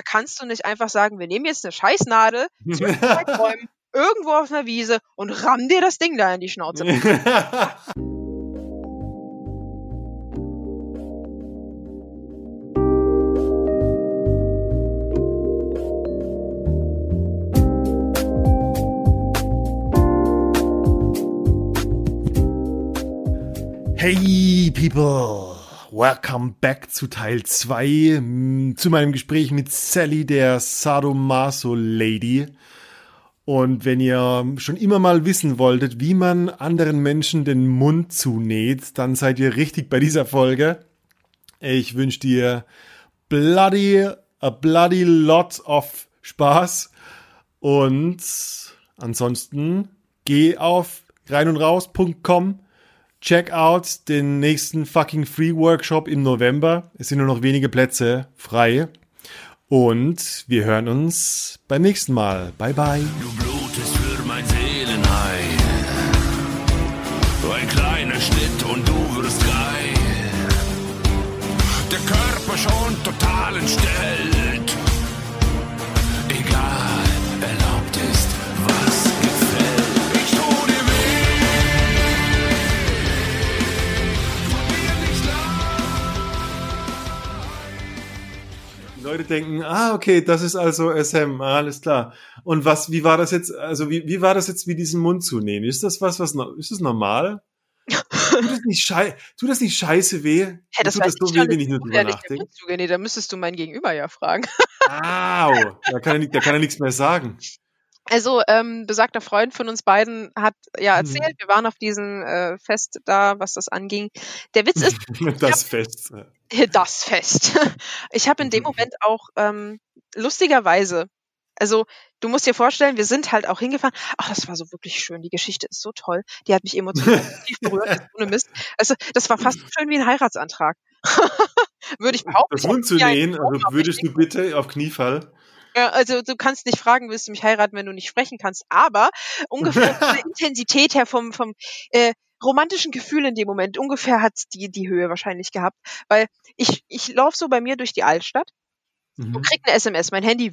Da kannst du nicht einfach sagen, wir nehmen jetzt eine Scheißnadel, zwischen zwei Bäumen, irgendwo auf einer Wiese und ramm dir das Ding da in die Schnauze. Hey people, welcome back zu Teil 2 zu meinem Gespräch mit Sally, der Sadomaso Lady. Und wenn ihr schon immer mal wissen wolltet, wie man anderen Menschen den Mund zunäht, dann seid ihr richtig bei dieser Folge. Ich wünsche dir bloody, a bloody lot of Spaß. Und ansonsten geh auf reinundraus.com check out den nächsten fucking Free Workshop im November. Es sind nur noch wenige Plätze frei. Und wir hören uns beim nächsten Mal. Bye bye. Leute denken, ah, okay, das ist also SM, ah, alles klar. Und was, wie war das jetzt, also wie, wie war das jetzt, wie diesen Mund zunehmen? Ist das was, was, ist das normal? tut, das nicht schei tut das nicht scheiße weh? Hä, das tut das so ich weh, wenn ich nur drüber nachdenke? Nee, da müsstest du mein Gegenüber ja fragen. Au, da kann er, da kann er nichts mehr sagen. Also, ähm, besagter Freund von uns beiden hat ja Hm. erzählt, wir waren auf diesem äh, Fest da, was das anging. Der Witz ist, Das Fest. das Fest. Ich habe in dem Mhm. Moment auch ähm, lustigerweise, also du musst dir vorstellen, wir sind halt auch hingefahren. Ach, das war so wirklich schön. Die Geschichte ist so toll. Die hat mich emotional tief berührt. Ohne Mist. Also das war fast so schön wie ein Heiratsantrag. Würde ich behaupten. Das hab Mund zu nähen, also würdest du bitte auf Kniefall? Ja, also du kannst nicht fragen, willst du mich heiraten, wenn du nicht sprechen kannst. Aber ungefähr von der Intensität her vom, vom äh, romantischen Gefühl in dem Moment, ungefähr hat die, die Höhe wahrscheinlich gehabt. Weil ich, ich laufe so bei mir durch die Altstadt Mhm. und krieg eine SMS, mein Handy,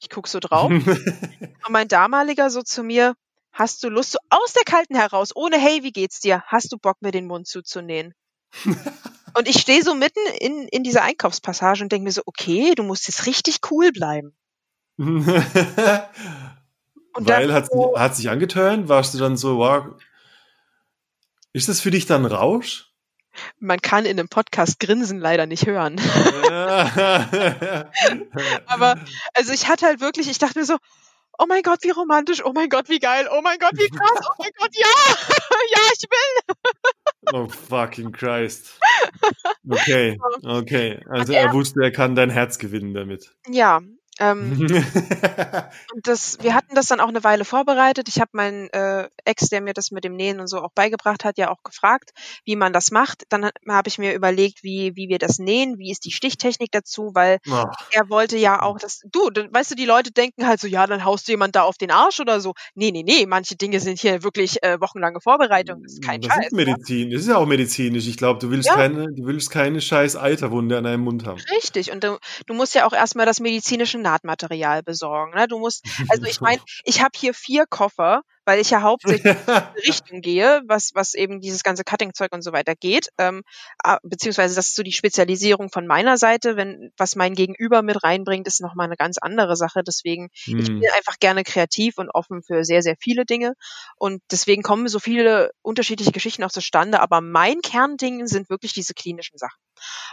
ich guck so drauf und mein damaliger so zu mir, hast du Lust, so aus der Kalten heraus, ohne Hey, wie geht's dir, hast du Bock, mir den Mund zuzunähen? und ich stehe so mitten in, in dieser Einkaufspassage und denke mir so, okay, du musst jetzt richtig cool bleiben. Und Weil hat, so- hat sich angetönt, warst du dann so, wow. Ist das für dich dann Rausch? Man kann in einem Podcast Grinsen leider nicht hören. Aber also ich hatte halt wirklich, ich dachte mir so, oh mein Gott, wie romantisch, oh mein Gott, wie geil, oh mein Gott, wie krass, oh mein Gott, ja, ja, ich will. oh fucking Christ. Okay, okay. Also er wusste, er kann dein Herz gewinnen damit. Ja, ähm, und das, wir hatten das dann auch eine Weile vorbereitet. Ich habe meinen äh, Ex, der mir das mit dem Nähen und so auch beigebracht hat, ja auch gefragt, wie man das macht. Dann habe ich mir überlegt, wie, wie wir das nähen, wie ist die Stichtechnik dazu, weil Oh, er wollte ja auch das, du, dann- weißt du, die Leute denken halt so, ja, dann haust du jemand da auf den Arsch oder so. Nee, nee, nee, manche Dinge sind hier wirklich äh, wochenlange Vorbereitung, das ist kein das Scheiß. ist Medizin. Das ist ja auch medizinisch. Ich glaube, du willst Ja. keine, du willst keine scheiß Eiterwunde an deinem Mund haben. Richtig, und du, du musst ja auch erstmal das medizinische Nahtmaterial besorgen. Ne? Du musst, also ich meine, ich habe hier vier Koffer, weil ich ja hauptsächlich in die Richtung gehe, was, was eben dieses ganze Cutting-Zeug und so weiter geht. Ähm, ah, beziehungsweise das ist so die Spezialisierung von meiner Seite. Wenn was mein Gegenüber mit reinbringt, ist nochmal eine ganz andere Sache. Deswegen, ich Hm. bin einfach gerne kreativ und offen für sehr, sehr viele Dinge. Und deswegen kommen so viele unterschiedliche Geschichten auch zustande. Aber mein Kernding sind wirklich diese klinischen Sachen.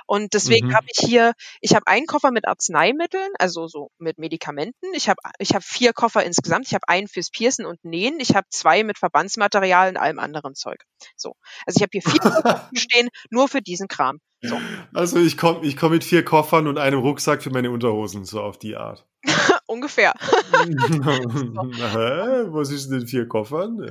Und deswegen Mhm. habe ich hier, ich habe einen Koffer mit Arzneimitteln, also so mit Medikamenten. Ich habe ich hab vier Koffer insgesamt. Ich habe einen fürs Piercen und Nähen. Ich habe zwei mit Verbandsmaterial und allem anderen Zeug. So. Also ich habe hier vier Koffer stehen, nur für diesen Kram. So. Also ich komme ich komm mit vier Koffern und einem Rucksack für meine Unterhosen, so auf die Art. Ungefähr. Hä? Was ist denn vier Koffern?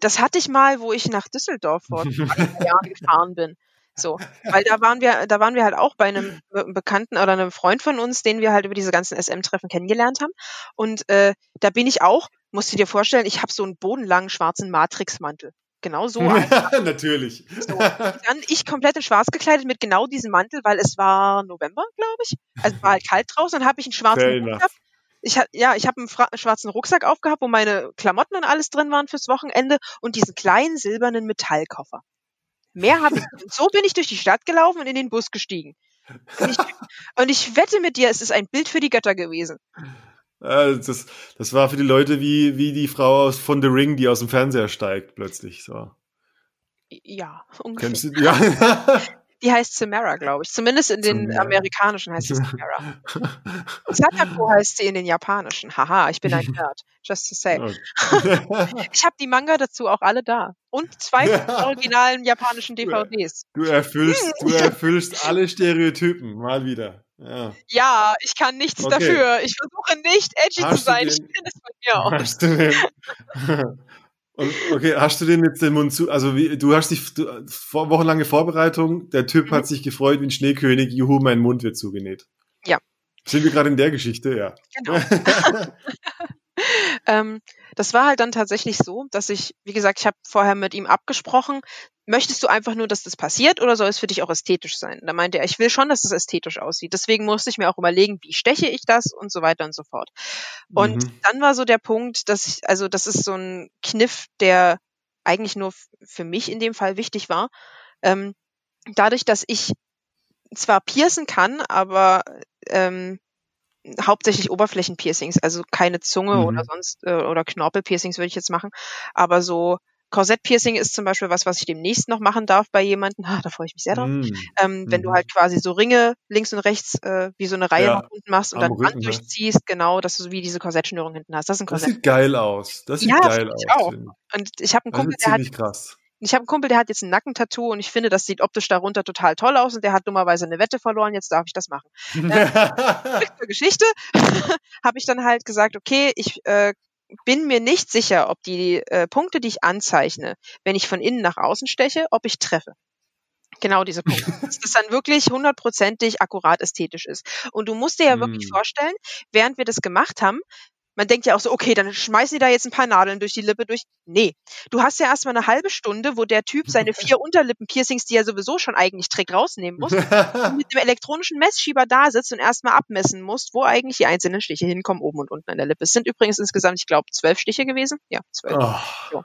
Das hatte ich mal, wo ich nach Düsseldorf vor zwei Jahren gefahren bin. So, weil da waren wir, da waren wir halt auch bei einem Be- Bekannten oder einem Freund von uns, den wir halt über diese ganzen SM-Treffen kennengelernt haben. Und äh, da bin ich auch, musst du dir vorstellen, ich habe so einen bodenlangen schwarzen Matrixmantel. genau so. Natürlich. So. Dann ich komplett in schwarz gekleidet mit genau diesem Mantel, weil es war November, glaube ich. Also war halt kalt draußen. Dann habe ich einen schwarzen enough. Ich hab, ja, ich habe einen fra- schwarzen Rucksack aufgehabt, wo meine Klamotten und alles drin waren fürs Wochenende und diesen kleinen silbernen Metallkoffer. Mehr habe ich. Und so bin ich durch die Stadt gelaufen und in den Bus gestiegen. Und ich, und ich wette mit dir, es ist ein Bild für die Götter gewesen. Das, das war für die Leute wie, wie die Frau aus, von The Ring, die aus dem Fernseher steigt plötzlich. So. Ja, ungefähr. Kennst du? Ja. Die heißt Samara, glaube ich. Zumindest in den Samara. amerikanischen heißt sie Samara. Sadako heißt sie in den japanischen. Haha, ich bin ein Nerd. Just to say. Okay. Ich habe die Manga dazu auch alle da. Und zwei originalen japanischen DVDs. Du erfüllst, du erfüllst alle Stereotypen, mal wieder. Ja. Ja, ich kann nichts Okay. dafür. Ich versuche nicht edgy Hast zu sein. du Ich den- finde es von mir aus. Hast du den, okay, hast du den jetzt den Mund zu, also wie, du hast dich, du, vor, wochenlange Vorbereitung, der Typ Mhm. hat sich gefreut wie ein Schneekönig, juhu, mein Mund wird zugenäht. Ja. Sind wir gerade in der Geschichte, ja. Genau. ähm, das war halt dann tatsächlich so, dass ich, wie gesagt, ich habe vorher mit ihm abgesprochen, möchtest du einfach nur, dass das passiert oder soll es für dich auch ästhetisch sein? Da meinte er, ich will schon, dass es ästhetisch aussieht. Deswegen musste ich mir auch überlegen, wie steche ich das und so weiter und so fort. Und Mhm. dann war so der Punkt, dass ich, also das ist so ein Kniff, der eigentlich nur für mich in dem Fall wichtig war. Ähm, dadurch, dass ich zwar piercen kann, aber ähm, hauptsächlich Oberflächenpiercings, also keine Zunge Mhm. oder sonst äh, oder Knorpelpiercings würde ich jetzt machen, aber so Korsettpiercing ist zum Beispiel was, was ich demnächst noch machen darf bei jemandem. Ah, da freue ich mich sehr drauf. Mhm. Ähm, Wenn du Mhm. halt quasi so Ringe links und rechts äh, wie so eine Reihe Ja, nach unten machst und dann Band Rücken, ne? durchziehst, genau, dass du so wie diese Korsettschnürung hinten hast. Das ist ein Das Korsett. sieht geil aus. Das sieht Ja, geil aus. auch. Und ich habe einen Das Kumpel, der hat krass. Ich habe einen Kumpel, der hat jetzt ein Nackentattoo und ich finde, das sieht optisch darunter total toll aus und der hat dummerweise eine Wette verloren, jetzt darf ich das machen. Zur Geschichte habe ich dann halt gesagt, okay, ich äh, bin mir nicht sicher, ob die äh, Punkte, die ich anzeichne, wenn ich von innen nach außen steche, ob ich treffe. Genau diese Punkte. Dass das dann wirklich hundertprozentig akkurat ästhetisch ist. Und du musst dir ja wirklich Mm. vorstellen, während wir das gemacht haben, man denkt ja auch so, okay, dann schmeißen die da jetzt ein paar Nadeln durch die Lippe durch. Nee. Du hast ja erstmal eine halbe Stunde, wo der Typ seine vier Unterlippen-Piercings, die er sowieso schon eigentlich trägt, rausnehmen muss mit dem elektronischen Messschieber da sitzt und erstmal abmessen musst, wo eigentlich die einzelnen Stiche hinkommen, oben und unten an der Lippe. Es sind übrigens insgesamt, ich glaube, zwölf Stiche gewesen. Ja, zwölf. oh.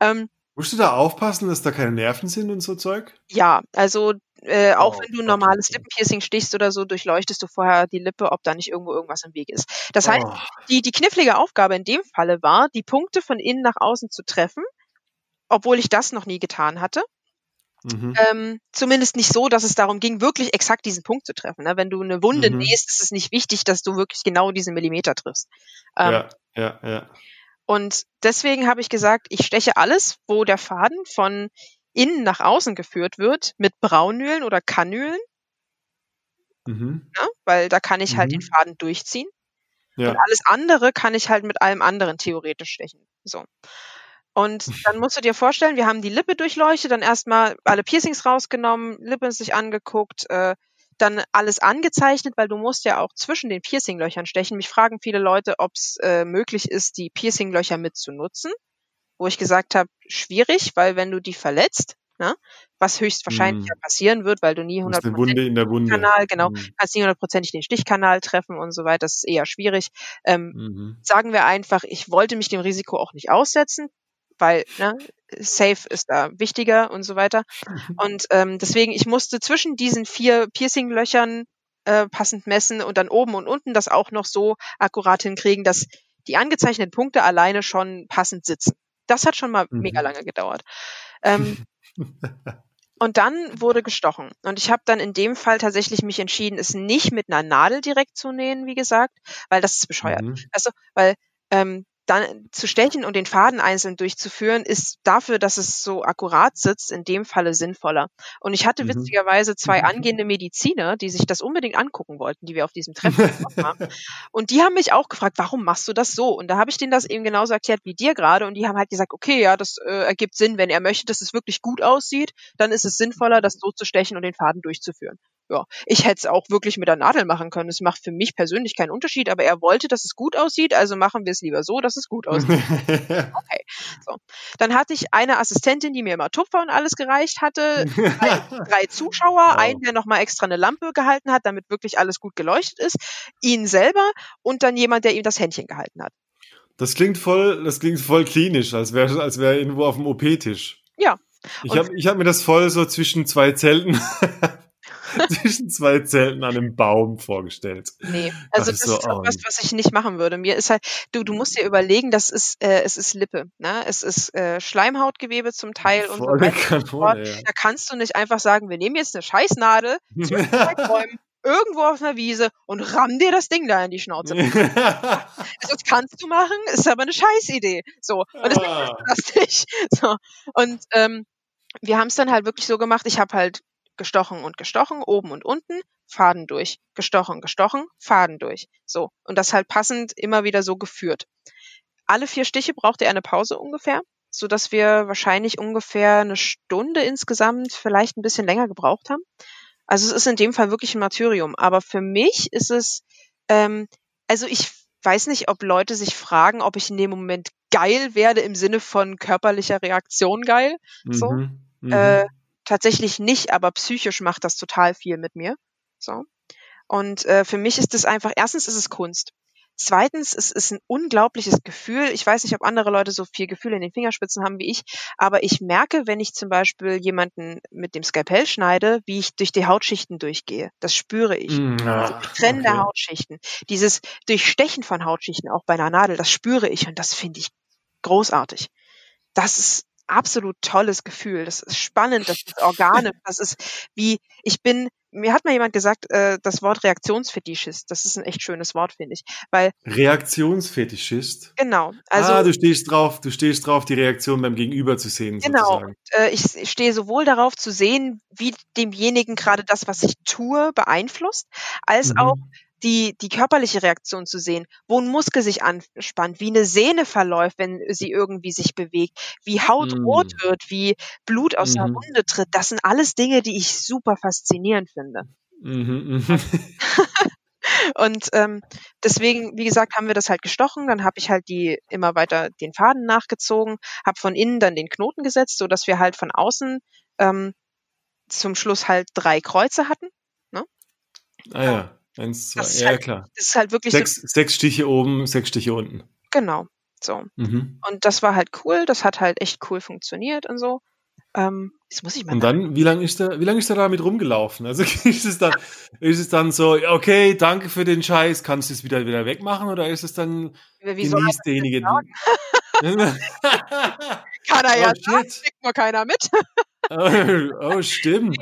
Ähm, Musst du da aufpassen, dass da keine Nerven sind und so Zeug? ja, also äh, auch Oh wenn du ein Gott, normales okay. Lippenpiercing stichst oder so, durchleuchtest du vorher die Lippe, ob da nicht irgendwo irgendwas im Weg ist. Das heißt, Oh. die, die knifflige Aufgabe in dem Falle war, die Punkte von innen nach außen zu treffen, obwohl ich das noch nie getan hatte. Mhm. Ähm, zumindest nicht so, dass es darum ging, wirklich exakt diesen Punkt zu treffen. Ne? Wenn du eine Wunde Mhm. nähst, ist es nicht wichtig, dass du wirklich genau diesen Millimeter triffst. Ähm, ja, ja, ja. Und deswegen habe ich gesagt, ich steche alles, wo der Faden von innen nach außen geführt wird, mit Braunölen oder Kanülen, Mhm. ne? weil da kann ich halt den Mhm. Faden durchziehen. Ja. Und alles andere kann ich halt mit allem anderen theoretisch stechen. So. Und dann musst du dir vorstellen, wir haben die Lippe durchleuchtet, dann erstmal alle Piercings rausgenommen, Lippe sich angeguckt, äh, dann alles angezeichnet, weil du musst ja auch zwischen den Piercinglöchern stechen. Mich fragen viele Leute, ob es äh, möglich ist, die Piercinglöcher mit zu nutzen. Wo ich gesagt habe, schwierig, weil wenn du die verletzt, ne, was höchstwahrscheinlich Mhm. ja passieren wird, weil du nie Das ist eine 100% Wunde in der Wunde. Kanal, genau, Mhm. kannst nie hundertprozentig den Stichkanal treffen und so weiter. Das ist eher schwierig. Ähm, Mhm. sagen wir einfach, ich wollte mich dem Risiko auch nicht aussetzen, weil ne, safe ist da wichtiger und so weiter. Und ähm, deswegen, ich musste zwischen diesen vier Piercinglöchern äh, passend messen und dann oben und unten das auch noch so akkurat hinkriegen, dass die angezeichneten Punkte alleine schon passend sitzen. Das hat schon mal Mhm. mega lange gedauert. Ähm, und dann wurde gestochen. Und ich habe dann in dem Fall tatsächlich mich entschieden, es nicht mit einer Nadel direkt zu nähen, wie gesagt, weil das ist bescheuert. Mhm. Also, weil ähm, dann zu stechen und den Faden einzeln durchzuführen, ist dafür, dass es so akkurat sitzt, in dem Falle sinnvoller. Und ich hatte Mhm. witzigerweise zwei angehende Mediziner, die sich das unbedingt angucken wollten, die wir auf diesem Treffen getroffen haben. Und die haben mich auch gefragt, warum machst du das so? Und da habe ich denen das eben genauso erklärt wie dir gerade. Und die haben halt gesagt, okay, ja, das äh, ergibt Sinn. Wenn er möchte, dass es wirklich gut aussieht, dann ist es sinnvoller, das so zu stechen und den Faden durchzuführen. Ja, ich hätte es auch wirklich mit der Nadel machen können. Es macht für mich persönlich keinen Unterschied, aber er wollte, dass es gut aussieht, also machen wir es lieber so, dass es gut aussieht. okay. So. Dann hatte ich eine Assistentin, die mir immer Tupfer und alles gereicht hatte, drei, drei Zuschauer, Wow. einen, der nochmal extra eine Lampe gehalten hat, damit wirklich alles gut geleuchtet ist, ihn selber und dann jemand, der ihm das Händchen gehalten hat. Das klingt voll, das klingt voll klinisch, als wäre als wäre irgendwo auf dem OP-Tisch. Ja. Ich habe ich hab mir das voll so zwischen zwei Zelten, zwischen zwei Zelten an einem Baum vorgestellt. Nee, also das so, ist auch oh. was, was ich nicht machen würde. Mir ist halt, du, du musst dir überlegen, das ist, äh, es ist Lippe, ne? Es ist äh, Schleimhautgewebe zum Teil und so weiter. so ja. Da kannst du nicht einfach sagen, wir nehmen jetzt eine Scheißnadel zwischen zwei Bäumen irgendwo auf einer Wiese und ramm dir das Ding da in die Schnauze. Also, das kannst du machen, ist aber eine Scheißidee. So. Und deswegen Ah. das nicht. So. Und ähm, wir haben es dann halt wirklich so gemacht, ich habe halt gestochen und gestochen, oben und unten, Faden durch, gestochen, gestochen, Faden durch. So. Und das halt passend immer wieder so geführt. Alle vier Stiche brauchte er eine Pause ungefähr, so dass wir wahrscheinlich ungefähr eine Stunde insgesamt, vielleicht ein bisschen länger gebraucht haben. Also es ist in dem Fall wirklich ein Martyrium. Aber für mich ist es, ähm, also ich weiß nicht, ob Leute sich fragen, ob ich in dem Moment geil werde im Sinne von körperlicher Reaktion geil. So. Mhm, mhm. Äh, tatsächlich nicht, aber psychisch macht das total viel mit mir. So. Und äh, für mich ist es einfach, erstens ist es Kunst. Zweitens, es ist ein unglaubliches Gefühl. Ich weiß nicht, ob andere Leute so viel Gefühl in den Fingerspitzen haben wie ich, aber ich merke, wenn ich zum Beispiel jemanden mit dem Skalpell schneide, wie ich durch die Hautschichten durchgehe. Das spüre ich. Mm, Also ah, das Trennen der okay. Hautschichten. Dieses Durchstechen von Hautschichten auch bei einer Nadel, das spüre ich und das finde ich großartig. Das ist absolut tolles Gefühl. Das ist spannend, das ist organisch, das ist wie, ich bin, mir hat mal jemand gesagt, äh, das Wort Reaktionsfetischist, das ist ein echt schönes Wort, finde ich. Weil, Reaktionsfetischist. genau, also ah, du stehst drauf, du stehst drauf, die Reaktion beim Gegenüber zu sehen, Genau. sozusagen. äh, ich ich stehe sowohl darauf zu sehen, wie demjenigen gerade das, was ich tue, beeinflusst, als Mhm. auch die, die körperliche Reaktion zu sehen, wo ein Muskel sich anspannt, wie eine Sehne verläuft, wenn sie irgendwie sich bewegt, wie Haut Mm. rot wird, wie Blut aus einer Mhm. Wunde tritt. Das sind alles Dinge, die ich super faszinierend finde. Mhm, mhm. Und ähm, deswegen, wie gesagt, haben wir das halt gestochen. Dann habe ich halt die immer weiter den Faden nachgezogen, habe von innen dann den Knoten gesetzt, so dass wir halt von außen ähm, zum Schluss halt drei Kreuze hatten. Ah ja, eins, zwei, Das ja halt- klar. Das ist halt wirklich Sechs, so, sechs Stiche oben, sechs Stiche unten. genau so. Mhm. Und das war halt cool. Das hat halt echt cool funktioniert und so. Ähm, jetzt muss ich mal Und dann, wie lange ist er, wie lange ist er damit rumgelaufen? Also ist es dann, ist es dann so, ja, okay, danke für den Scheiß, kannst du es wieder wieder wegmachen oder ist es dann wie genießt derjenige? Kann er ja oh sagen, shit. kriegt nur keiner mit. Oh, oh stimmt.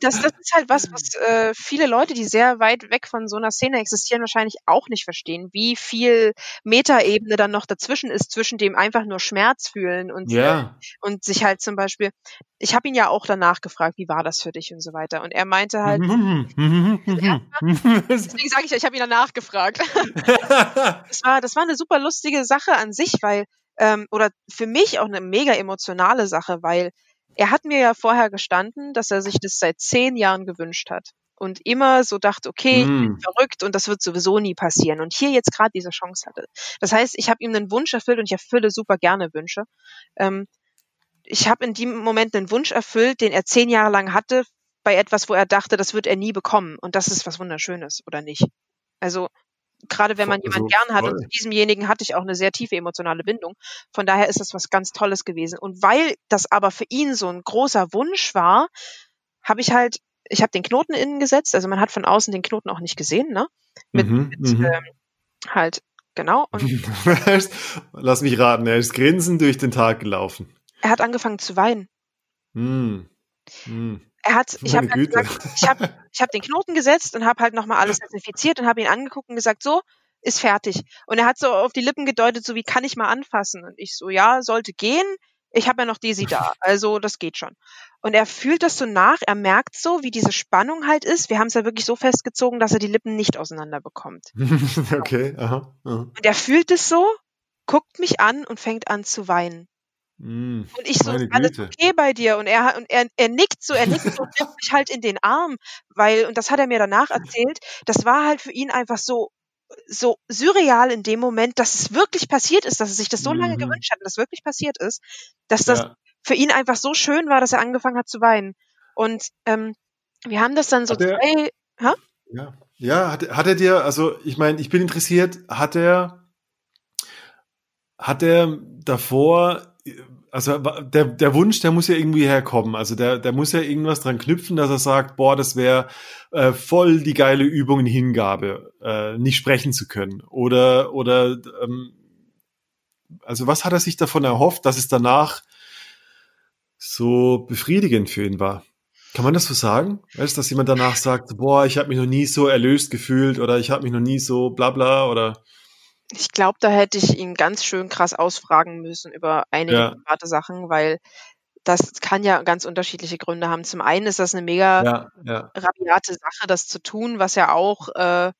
Das, das ist halt was, was äh, viele Leute, die sehr weit weg von so einer Szene existieren, wahrscheinlich auch nicht verstehen, wie viel Metaebene dann noch dazwischen ist, zwischen dem einfach nur Schmerz fühlen und, Ja. und sich halt zum Beispiel, ich habe ihn ja auch danach gefragt, wie war das für dich und so weiter. Und er meinte halt, deswegen sage ich ja, ich habe ihn danach gefragt. das war, das war eine super lustige Sache an sich, weil, ähm, oder für mich auch eine mega emotionale Sache, weil er hat mir ja vorher gestanden, dass er sich das seit zehn Jahren gewünscht hat. Und immer so dachte, okay, ich bin Hm. verrückt und das wird sowieso nie passieren. Und hier jetzt gerade diese Chance hatte. Das heißt, ich habe ihm einen Wunsch erfüllt und ich erfülle super gerne Wünsche. Ähm, ich habe in dem Moment einen Wunsch erfüllt, den er zehn Jahre lang hatte, bei etwas, wo er dachte, das wird er nie bekommen. Und das ist was Wunderschönes, oder nicht? Also, gerade wenn man Voll- jemanden also gern hat, und zu diesemjenigen hatte ich auch eine sehr tiefe emotionale Bindung. Von daher ist das was ganz Tolles gewesen. Und weil das aber für ihn so ein großer Wunsch war, habe ich halt, ich habe den Knoten innen gesetzt, also man hat von außen den Knoten auch nicht gesehen, ne? Mit, Mhm, mit mhm. ähm, halt, genau. Und Lass mich raten, er ist grinsend durch den Tag gelaufen. er hat angefangen zu weinen. Hm. Hm. Er hat, ich habe halt gesagt, ich habe ich hab den Knoten gesetzt und habe halt nochmal alles desinfiziert und habe ihn angeguckt und gesagt, so, ist fertig. Und er hat so auf die Lippen gedeutet, so wie kann ich mal anfassen? Und ich so, ja, sollte gehen. Ich habe ja noch Desi da, also das geht schon. Und er fühlt das so nach, er merkt so, wie diese Spannung halt ist. Wir haben es ja wirklich so festgezogen, dass er die Lippen nicht auseinander bekommt. okay, aha, aha. Und er fühlt es so, guckt mich an und fängt an zu weinen. Mm, Und ich so, alles okay bei dir? Und er, und er, er nickt so, er nickt so, und nimmt mich halt in den Arm, weil, und das hat er mir danach erzählt, das war halt für ihn einfach so, so surreal in dem Moment, dass es wirklich passiert ist, dass er sich das so lange Mhm. gewünscht hat und das wirklich passiert ist, dass das Ja. für ihn einfach so schön war, dass er angefangen hat zu weinen. Und ähm, wir haben das dann so Hat er- zwei, Ja, ja hat, hat er dir, also ich meine, ich bin interessiert, hat er, hat er davor, also der, der Wunsch, der muss ja irgendwie herkommen, also der, der muss ja irgendwas dran knüpfen, dass er sagt, boah, das wäre äh, voll die geile Übung in Hingabe, äh, nicht sprechen zu können. Oder, oder, ähm, also was hat er sich davon erhofft, dass es danach so befriedigend für ihn war? Kann man das so sagen? Weißt du, dass jemand danach sagt, boah, ich habe mich noch nie so erlöst gefühlt oder ich habe mich noch nie so bla bla oder ich glaube, da hätte ich ihn ganz schön krass ausfragen müssen über einige Ja. private Sachen, weil das kann ja ganz unterschiedliche Gründe haben. Zum einen ist das eine mega ja, ja. rabiate Sache, das zu tun, was ja auch äh,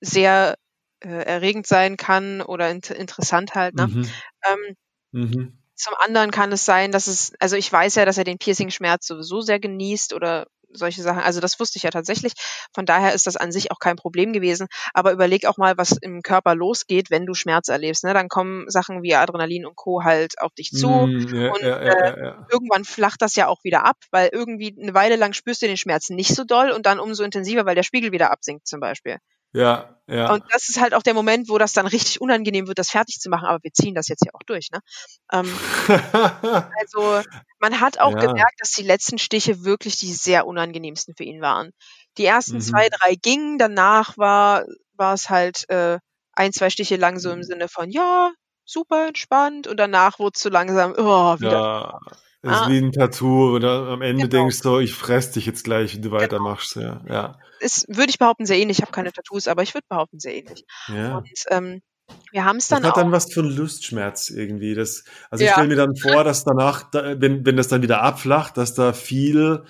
sehr äh, erregend sein kann oder int interessant halt. Ne? Mhm. Ähm, Mhm. zum anderen kann es sein, dass es, also ich weiß ja, dass er den Piercing-Schmerz sowieso sehr genießt oder solche Sachen. Also das wusste ich ja tatsächlich. Von daher ist das an sich auch kein Problem gewesen. Aber überleg auch mal, was im Körper losgeht, wenn du Schmerz erlebst. Ne? Dann kommen Sachen wie Adrenalin und Co. halt auf dich zu. Mm, ja, und, ja, ja, äh. Irgendwann flacht das ja auch wieder ab, weil irgendwie eine Weile lang spürst du den Schmerz nicht so doll und dann umso intensiver, weil der Spiegel wieder absinkt zum Beispiel. Ja, ja. Und das ist halt auch der Moment, wo das dann richtig unangenehm wird, das fertig zu machen. Aber wir ziehen das jetzt ja auch durch. Ne? Ähm, also man hat auch Ja. gemerkt, dass die letzten Stiche wirklich die sehr unangenehmsten für ihn waren. Die ersten Mhm. zwei, drei gingen, danach war, war es halt äh, ein, zwei Stiche lang so Mhm. im Sinne von, ja, super entspannt und danach wurde es so langsam, oh, wieder. ja. Das ist Ah. wie ein Tattoo, oder am Ende Genau. denkst du, ich fress dich jetzt gleich, wenn du weitermachst. Ja, ja. Ist, würde ich behaupten, sehr ähnlich. Ich habe keine Tattoos, aber ich würde behaupten, sehr ähnlich. ja. Und ähm, wir haben es Das dann hat auch. dann was von Lustschmerz irgendwie. Das, also ich Ja. stelle mir dann vor, dass danach, da, wenn, wenn das dann wieder abflacht, dass da viel,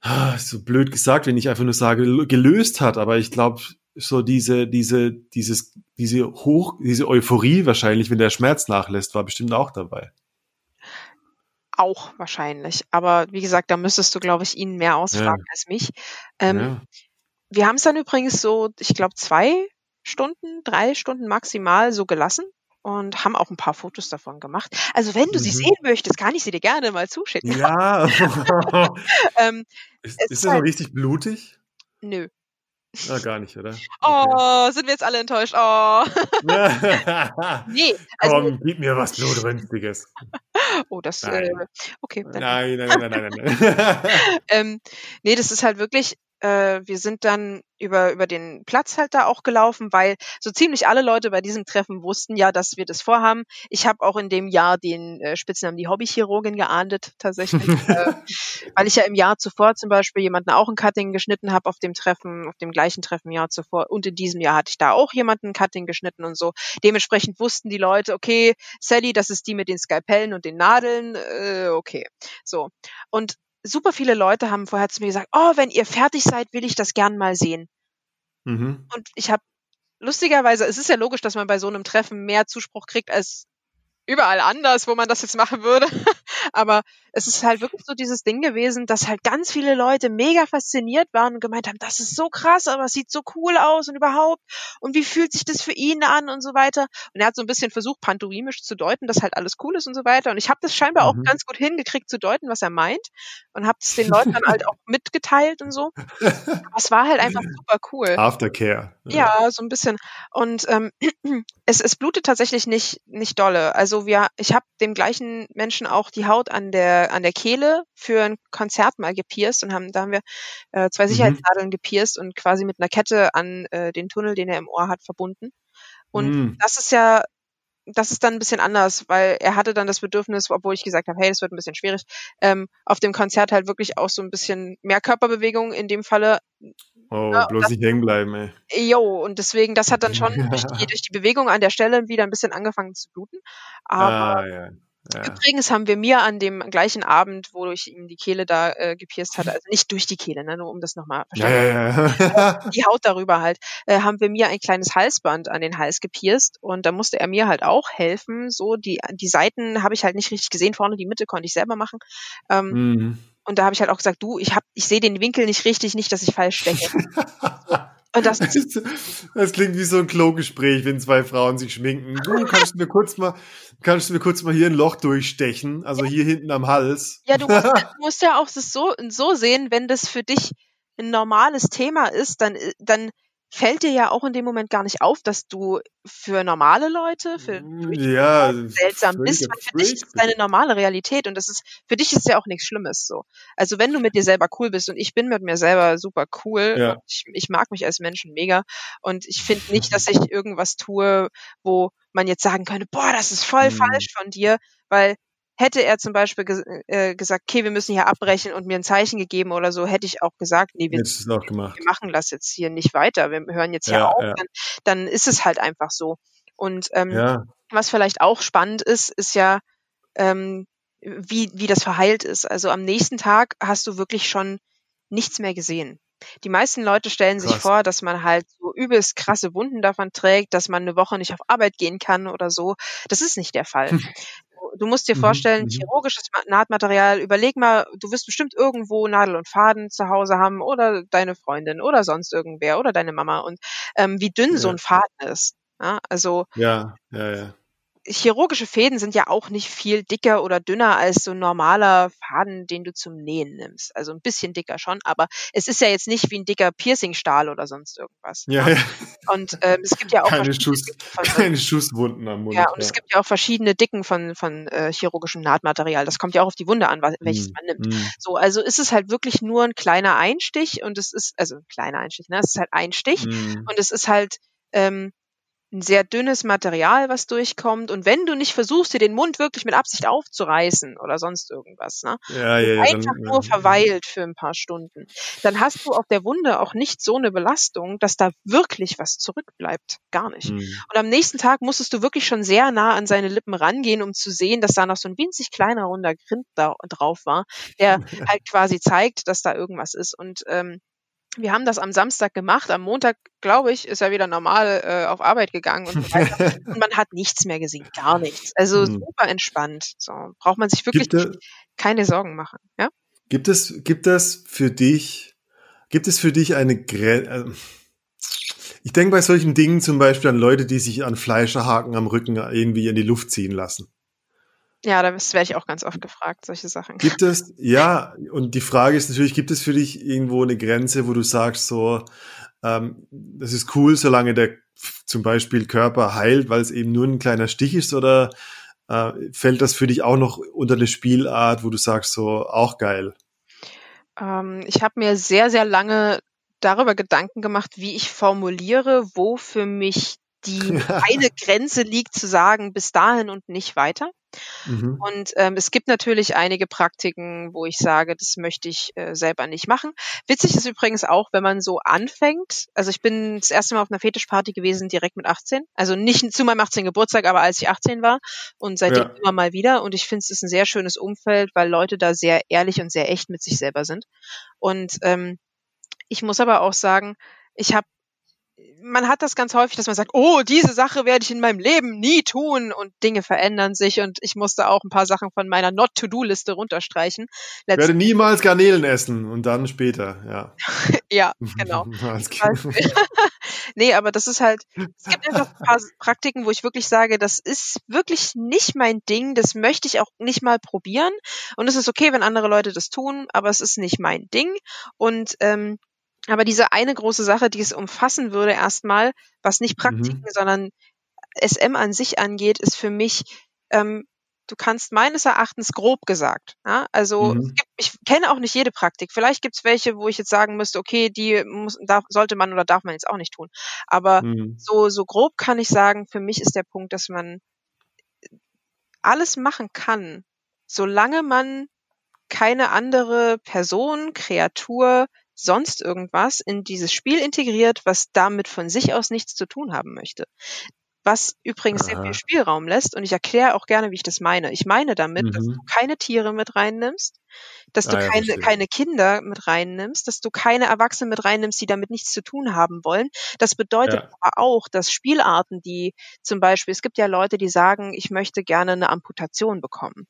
ah, so blöd gesagt, wenn ich einfach nur sage, gelöst hat. Aber ich glaube, so diese, diese, dieses, diese hoch, diese Euphorie wahrscheinlich, wenn der Schmerz nachlässt, war bestimmt auch dabei. Auch wahrscheinlich. Aber wie gesagt, da müsstest du, glaube ich, ihn mehr ausfragen als mich. Ähm, ja. Wir haben es dann übrigens so, ich glaube, zwei Stunden, drei Stunden maximal so gelassen und haben auch ein paar Fotos davon gemacht. Also wenn du sie Mhm. sehen möchtest, kann ich sie dir gerne mal zuschicken. Ja. Ähm, ist, Es ist das noch halt- richtig blutig? nö. Ah, gar nicht, oder? Oh, sind wir jetzt alle enttäuscht? Oh. nee, also, Komm, gib mir was Blutrünstiges. oh, das, Nein. äh, okay. Dann, Nein, nein, nein, nein, nein, nein. ähm, nee, das ist halt wirklich, äh, wir sind dann über, über den Platz halt da auch gelaufen, weil so ziemlich alle Leute bei diesem Treffen wussten ja, dass wir das vorhaben. Ich habe auch in dem Jahr den äh, Spitznamen die Hobbychirurgin geahndet, tatsächlich, äh, weil ich ja im Jahr zuvor zum Beispiel jemanden auch ein Cutting geschnitten habe auf dem Treffen, auf dem gleichen Treffen im Jahr zuvor. Und in diesem Jahr hatte ich da auch jemanden ein Cutting geschnitten und so. Dementsprechend wussten die Leute, okay, Sally, das ist die mit den Skalpellen und den Nadeln, äh, okay. So. Und super viele Leute haben vorher zu mir gesagt, oh, wenn ihr fertig seid, will ich das gern mal sehen. Mhm. Und ich habe lustigerweise, es ist ja logisch, dass man bei so einem Treffen mehr Zuspruch kriegt als überall anders, wo man das jetzt machen würde. Aber es ist halt wirklich so dieses Ding gewesen, dass halt ganz viele Leute mega fasziniert waren und gemeint haben, das ist so krass, aber es sieht so cool aus und überhaupt und wie fühlt sich das für ihn an und so weiter. Und er hat so ein bisschen versucht, pantomimisch zu deuten, dass halt alles cool ist und so weiter. Und ich habe das scheinbar auch Mhm. ganz gut hingekriegt zu deuten, was er meint und habe es den Leuten dann halt auch mitgeteilt und so. Aber es war halt einfach super cool. Aftercare. Ja, so ein bisschen. Und ähm, es, es blutet tatsächlich nicht, nicht dolle. Also wir, ich habe dem gleichen Menschen auch die Haut an der, an der Kehle für ein Konzert mal gepierst und haben, da haben wir äh, zwei Mhm. Sicherheitsnadeln gepierst und quasi mit einer Kette an äh, den Tunnel, den er im Ohr hat, verbunden. Und Mm. das ist ja, das ist dann ein bisschen anders, weil er hatte dann das Bedürfnis, obwohl ich gesagt habe, hey, das wird ein bisschen schwierig, ähm, auf dem Konzert halt wirklich auch so ein bisschen mehr Körperbewegung in dem Falle Oh, Ja, bloß nicht hängen bleiben, ey. Jo, und deswegen, das hat dann schon durch die, durch die Bewegung an der Stelle wieder ein bisschen angefangen zu bluten. Aber ah, ja. Ja. Übrigens haben wir mir an dem gleichen Abend, wo ich ihm die Kehle da äh, gepierst hatte, also nicht durch die Kehle, ne, nur um das nochmal Ja, ja, ja. die Haut darüber halt, äh, haben wir mir ein kleines Halsband an den Hals gepierst und da musste er mir halt auch helfen. So, die, die Seiten habe ich halt nicht richtig gesehen, vorne die Mitte konnte ich selber machen. Ähm, Mhm. Und da habe ich halt auch gesagt, du, ich hab, ich sehe den Winkel nicht richtig, nicht, dass ich falsch stecke. so. Und das ist Das klingt wie so ein Klo-Gespräch, wenn zwei Frauen sich schminken. Du, kannst mir kurz mal, kannst du mir kurz mal hier ein Loch durchstechen? Also hier hinten am Hals. Ja, du musst, du musst ja auch das so, so sehen, wenn das für dich ein normales Thema ist, dann, dann fällt dir ja auch in dem Moment gar nicht auf, dass du für normale Leute, für ja, seltsam bist, weil für dich ist es deine normale Realität und das ist, für dich ist ja auch nichts Schlimmes so. Also wenn du mit dir selber cool bist und ich bin mit mir selber super cool, Ja. ich, ich mag mich als Menschen mega und ich finde nicht, dass ich irgendwas tue, wo man jetzt sagen könnte, boah, das ist voll Mhm. falsch von dir, weil hätte er zum Beispiel ges äh, gesagt, okay, wir müssen hier abbrechen und mir ein Zeichen gegeben oder so, hätte ich auch gesagt, nee, wir, wir machen das jetzt hier nicht weiter, wir hören jetzt hier Ja, auf, ja. Dann, dann ist es halt einfach so. Und ähm, Ja, was vielleicht auch spannend ist, ist ja, ähm, wie, wie das verheilt ist. Also am nächsten Tag hast du wirklich schon nichts mehr gesehen. Die meisten Leute stellen sich Krass. vor, dass man halt so übelst krasse Wunden davon trägt, dass man eine Woche nicht auf Arbeit gehen kann oder so. Das ist nicht der Fall. Du- Du musst dir Mhm, vorstellen, mhm. chirurgisches Ma- Nahtmaterial, überleg mal, du wirst bestimmt irgendwo Nadel und Faden zu Hause haben oder deine Freundin oder sonst irgendwer oder deine Mama und ähm, wie dünn so Ja. ein Faden ist. Ja, also ja, ja, ja. Chirurgische Fäden sind ja auch nicht viel dicker oder dünner als so ein normaler Faden, den du zum Nähen nimmst. Also ein bisschen dicker schon, aber es ist ja jetzt nicht wie ein dicker Piercingstahl oder sonst irgendwas. Ja, ja. Und ähm, es gibt ja auch Keine, verschiedene Schuss, Dicken von, keine Schusswunden am Mund. ja, und es gibt ja auch verschiedene Dicken von, von äh, chirurgischem Nahtmaterial. Das kommt ja auch auf die Wunde an, welches Mhm, man nimmt. mhm. So, also ist es halt wirklich nur ein kleiner Einstich und es ist, also ein kleiner Einstich, ne? Es ist halt ein Stich Mhm. und es ist halt ähm, ein sehr dünnes Material, was durchkommt. Und wenn du nicht versuchst, dir den Mund wirklich mit Absicht aufzureißen oder sonst irgendwas, ne? Ja, ja, ja. einfach dann, nur ja. verweilt für ein paar Stunden, dann hast du auf der Wunde auch nicht so eine Belastung, dass da wirklich was zurückbleibt. Gar nicht. Mhm. Und am nächsten Tag musstest du wirklich schon sehr nah an seine Lippen rangehen, um zu sehen, dass da noch so ein winzig kleiner runder Grind da drauf war, der halt quasi zeigt, dass da irgendwas ist. Und ähm, wir haben das am Samstag gemacht. Am Montag, glaube ich, ist er wieder normal äh, auf Arbeit gegangen und so und man hat nichts mehr gesehen, gar nichts. Also Hm. super entspannt. So braucht man sich wirklich es- keine Sorgen machen. Ja? gibt es, gibt es für dich, gibt es für dich eine Grenze? Ich denke bei solchen Dingen zum Beispiel an Leute, die sich an Fleischerhaken am Rücken irgendwie in die Luft ziehen lassen. Ja, da werde ich auch ganz oft gefragt, solche Sachen. Gibt es, ja, und die Frage ist natürlich, gibt es für dich irgendwo eine Grenze, wo du sagst, so, ähm, das ist cool, solange der zum Beispiel Körper heilt, weil es eben nur ein kleiner Stich ist, oder äh, fällt das für dich auch noch unter eine Spielart, wo du sagst, so, auch geil? Ähm, ich habe mir sehr, sehr lange darüber Gedanken gemacht, wie ich formuliere, wo für mich die eine Grenze liegt, zu sagen, bis dahin und nicht weiter. Mhm. Und ähm, es gibt natürlich einige Praktiken, wo ich sage, das möchte ich äh, selber nicht machen. Witzig ist übrigens auch, wenn man so anfängt. Also ich bin das erste Mal auf einer Fetischparty gewesen, direkt mit 18. Also nicht zu meinem 18. Geburtstag, aber als ich 18 war. Und seitdem Ja. immer mal wieder. Und ich finde, es ist ein sehr schönes Umfeld, weil Leute da sehr ehrlich und sehr echt mit sich selber sind. Und ähm, ich muss aber auch sagen, ich habe man hat das ganz häufig, dass man sagt, oh, diese Sache werde ich in meinem Leben nie tun und Dinge verändern sich und ich musste auch ein paar Sachen von meiner Not-to-Do-Liste runterstreichen. Ich werde niemals Garnelen essen und dann später, ja. ja, genau. Nee, aber das ist halt, es gibt einfach ein paar Praktiken, wo ich wirklich sage, das ist wirklich nicht mein Ding, das möchte ich auch nicht mal probieren. Und es ist okay, wenn andere Leute das tun, aber es ist nicht mein Ding. Und ähm, aber diese eine große Sache, die es umfassen würde erstmal, was nicht Praktiken, Mhm. sondern SM an sich angeht, ist für mich, ähm, du kannst meines Erachtens grob gesagt, ja, also Mhm. gibt, ich kenne auch nicht jede Praktik. Vielleicht gibt es welche, wo ich jetzt sagen müsste, okay, die muss, darf, sollte man oder darf man jetzt auch nicht tun. Aber Mhm. so, so grob kann ich sagen, für mich ist der Punkt, dass man alles machen kann, solange man keine andere Person, Kreatur, sonst irgendwas in dieses Spiel integriert, was damit von sich aus nichts zu tun haben möchte. was übrigens sehr Aha. viel Spielraum lässt. Und ich erkläre auch gerne, wie ich das meine. Ich meine damit, dass Mhm. du keine Tiere mit reinnimmst, dass du Ah ja, keine, verstehe. keine Kinder mit reinnimmst, dass du keine Erwachsenen mit reinnimmst, die damit nichts zu tun haben wollen. Das bedeutet Ja. aber auch, dass Spielarten, die zum Beispiel, es gibt ja Leute, die sagen, ich möchte gerne eine Amputation bekommen.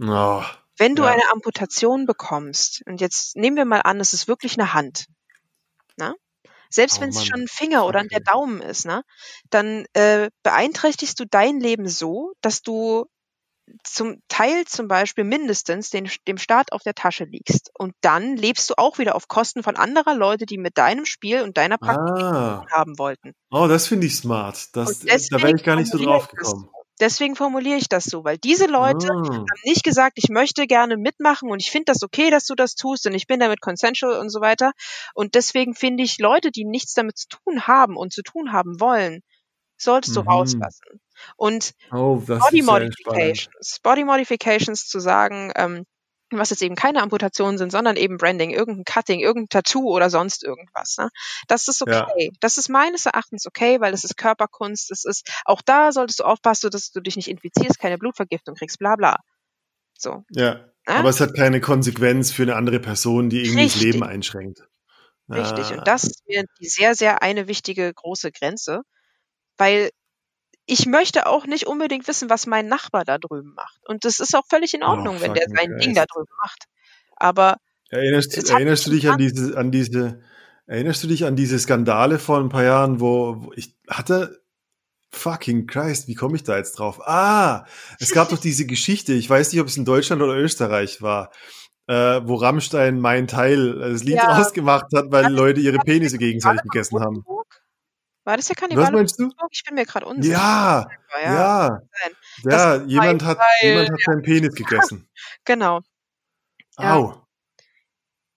Oh, Wenn du Ja. eine Amputation bekommst, und jetzt nehmen wir mal an, es ist wirklich eine Hand, ne? Selbst Oh wenn es schon ein Finger oder der. Daumen ist, ne? Dann äh, beeinträchtigst du dein Leben so, dass du zum Teil zum Beispiel mindestens den, dem Staat auf der Tasche liegst. Und dann lebst du auch wieder auf Kosten von anderer Leute, die mit deinem Spiel und deiner Praxis ah. haben wollten. oh, das finde ich smart. Das, da wäre ich gar nicht so drauf gekommen. Deswegen formuliere ich das so, weil diese Leute Ah. haben nicht gesagt, ich möchte gerne mitmachen und ich finde das okay, dass du das tust und ich bin damit consensual und so weiter. Und deswegen finde ich Leute, die nichts damit zu tun haben und zu tun haben wollen, solltest du Mhm. rauslassen. Und Oh, Body. Modifications, Body Modifications zu sagen, ähm, was jetzt eben keine Amputationen sind, sondern eben Branding, irgendein Cutting, irgendein Tattoo oder sonst irgendwas. Ne? Das ist Ja. okay. Das ist meines Erachtens okay, weil es ist Körperkunst. Es ist auch da solltest du aufpassen, dass du dich nicht infizierst, keine Blutvergiftung kriegst, bla bla. So. Ja. Ne? Aber es hat keine Konsequenz für eine andere Person, die irgendwie das Richtig. Leben einschränkt. Richtig. Ah. Und das ist mir die sehr, sehr eine wichtige große Grenze, weil ich möchte auch nicht unbedingt wissen, was mein Nachbar da drüben macht. Und das ist auch völlig in Oh, Ordnung, wenn der sein Ding da Christ. drüben macht. Aber Erinnerst, erinnerst du dich an diese, an diese, erinnerst du dich an diese Skandale vor ein paar Jahren, wo, wo ich hatte, fucking Christ, wie komme ich da jetzt drauf? Ah, es gab doch diese Geschichte, ich weiß nicht, ob es in Deutschland oder Österreich war, äh, wo Rammstein mein Teil, äh, das Lied Ja. ausgemacht hat, weil Leute ihre Penisse gegenseitig gegessen haben. War das der Was Kannibale von meinst du? Ich bin mir gerade unsicher. Ja, ja. ja, ja, jemand hat, jemand hat seinen Penis gegessen. Genau. Au.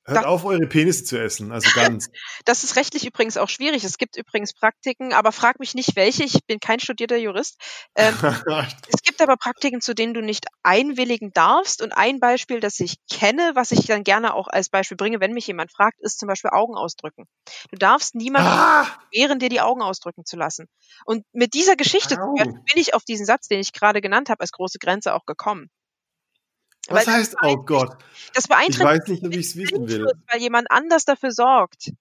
Hört auf, eure Penisse zu essen, also ganz. Das ist rechtlich übrigens auch schwierig. Es gibt übrigens Praktiken, aber frag mich nicht welche. Ich bin kein studierter Jurist. Ähm, es gibt aber Praktiken, zu denen du nicht einwilligen darfst. Und ein Beispiel, das ich kenne, was ich dann gerne auch als Beispiel bringe, wenn mich jemand fragt, ist zum Beispiel Augen ausdrücken. Du darfst niemanden ah! wehren, dir die Augen ausdrücken zu lassen. Und mit dieser Geschichte Au. Bin ich auf diesen Satz, den ich gerade genannt habe, als große Grenze auch gekommen. Was Weil heißt, oh Gott, Das ich beeinträchtigt weiß nicht, ob ich es wissen will. Weil jemand anders dafür sorgt.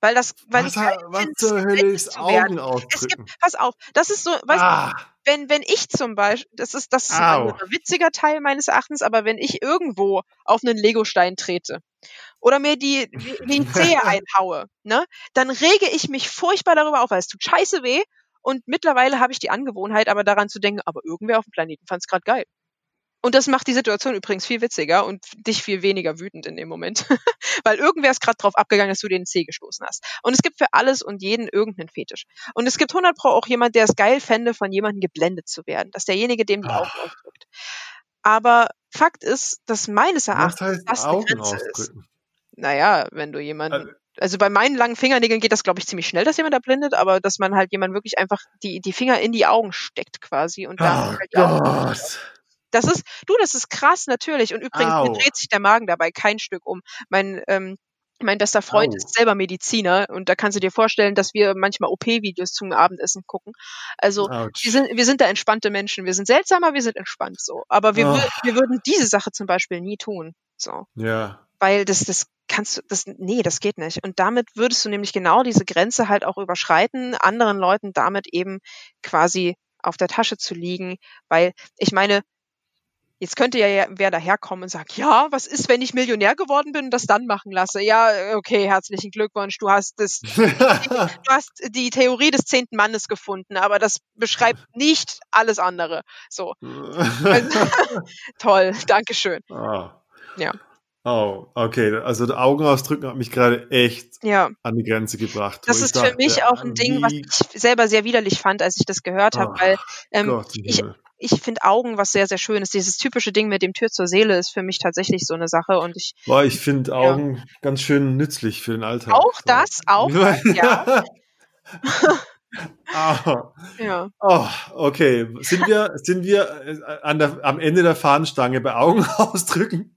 Weil das, weil Was, es ha- geil was zur Hölle ist. Augen Es gibt, pass auf, das ist so, weißt du, Ah, wenn, wenn ich zum Beispiel, das ist, das ist ein Au. witziger Teil meines Erachtens, aber wenn ich irgendwo auf einen Legostein trete oder mir die, die Zehe einhaue, ne, dann rege ich mich furchtbar darüber auf, weil es tut scheiße weh und mittlerweile habe ich die Angewohnheit, aber daran zu denken, aber irgendwer auf dem Planeten fand es gerade geil. Und das macht die Situation übrigens viel witziger und dich viel weniger wütend in dem Moment. Weil irgendwer ist gerade drauf abgegangen, dass du den Zeh gestoßen hast. Und es gibt für alles und jeden irgendeinen Fetisch. Und es gibt 100 pro auch jemand, der es geil fände, von jemandem geblendet zu werden. Dass derjenige dem die Ah. Augen ausdrückt. Aber Fakt ist, dass meines was Erachtens heißt das Augen Grenze ist. Naja, wenn du jemanden, Also- also bei meinen langen Fingernägeln geht das, glaube ich, ziemlich schnell, dass jemand da blendet, aber dass man halt jemand wirklich einfach die, die Finger in die Augen steckt quasi und da Oh halt Gott. Das ist, du, das ist krass, natürlich. Und übrigens, mir Au. dreht sich der Magen dabei kein Stück um. Mein, ähm, mein bester Freund Au. ist selber Mediziner und da kannst du dir vorstellen, dass wir manchmal OP-Videos zum Abendessen gucken. Also wir sind, wir sind da entspannte Menschen. Wir sind seltsamer, wir sind entspannt so. Aber wir, Oh. wür- wir würden diese Sache zum Beispiel nie tun. So. Ja. Weil das, das kannst du, das, nee, das geht nicht. Und damit würdest du nämlich genau diese Grenze halt auch überschreiten, anderen Leuten damit eben quasi auf der Tasche zu liegen. Weil, ich meine, Jetzt könnte ja wer daherkommen und sagt, ja, was ist, wenn ich Millionär geworden bin und das dann machen lasse? Ja, okay, herzlichen Glückwunsch, du hast das, du hast die Theorie des zehnten Mannes gefunden, aber das beschreibt nicht alles andere. So, toll, Dankeschön. oh. Ja. Oh, okay. Also die Augen ausdrücken hat mich gerade echt Ja, an die Grenze gebracht. das ist für mich dachte, auch ein Ding, was ich selber sehr widerlich fand, als ich das gehört habe, weil ähm, Gott, ich, ich finde Augen was sehr, sehr Schönes. Dieses typische Ding mit dem Tür zur Seele ist für mich tatsächlich so eine Sache und ich Boah, ich finde Augen ganz schön nützlich für den Alltag. auch das, auch das, ja, ah, ja. oh, okay. Sind wir, sind wir äh, an der, am Ende der Fahnenstange bei Augen ausdrücken?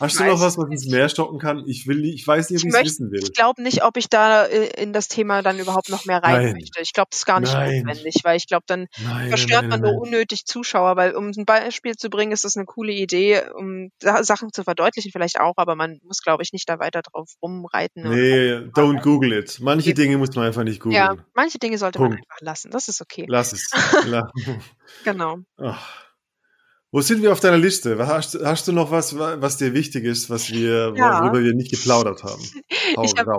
Hast du noch was, was uns mehr stocken kann? Ich will, ich weiß nicht, ob ich es wissen will. Ich glaube nicht, ob ich da äh, in das Thema dann überhaupt noch mehr rein nein. möchte. Ich glaube, das ist gar nicht nein. notwendig, weil ich glaube, dann nein, verstört man nur unnötig Zuschauer, weil um ein Beispiel zu bringen, ist das eine coole Idee, um Sachen zu verdeutlichen vielleicht auch, aber man muss, glaube ich, nicht da weiter drauf rumreiten. Nee, don't Google it. Manche Dinge muss man einfach nicht googeln. Ja, manche Dinge sollte Punkt. man einfach lassen. Das ist okay. Lass es. genau. Ach. Wo sind wir auf deiner Liste? Hast, hast du noch was, was dir wichtig ist, was wir, ja. worüber wir nicht geplaudert haben? Hau ich habe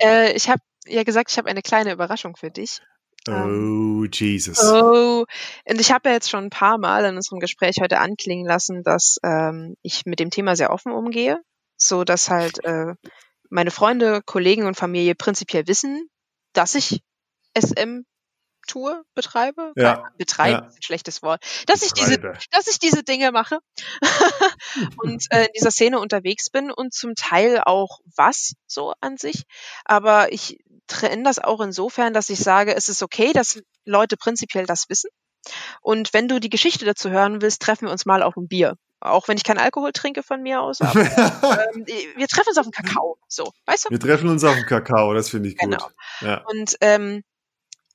äh, hab ja gesagt, ich habe eine kleine Überraschung für dich. Ähm, oh, Jesus. Oh, und ich habe ja jetzt schon ein paar Mal in unserem Gespräch heute anklingen lassen, dass ähm, ich mit dem Thema sehr offen umgehe, so dass halt äh, meine Freunde, Kollegen und Familie prinzipiell wissen, dass ich SM tue, betreibe. Ja. Betreiben ja. ist ein schlechtes Wort. Dass ich diese, dass ich diese Dinge mache und äh, in dieser Szene unterwegs bin und zum Teil auch was so an sich. Aber ich trenne das auch insofern, dass ich sage, es ist okay, dass Leute prinzipiell das wissen. Und wenn du die Geschichte dazu hören willst, treffen wir uns mal auf ein Bier. Auch wenn ich keinen Alkohol trinke von mir aus. Aber, ähm, wir treffen uns auf den Kakao. So, weißt du? Wir treffen uns auf den Kakao, das finde ich gut. Genau. Ja. Und ähm,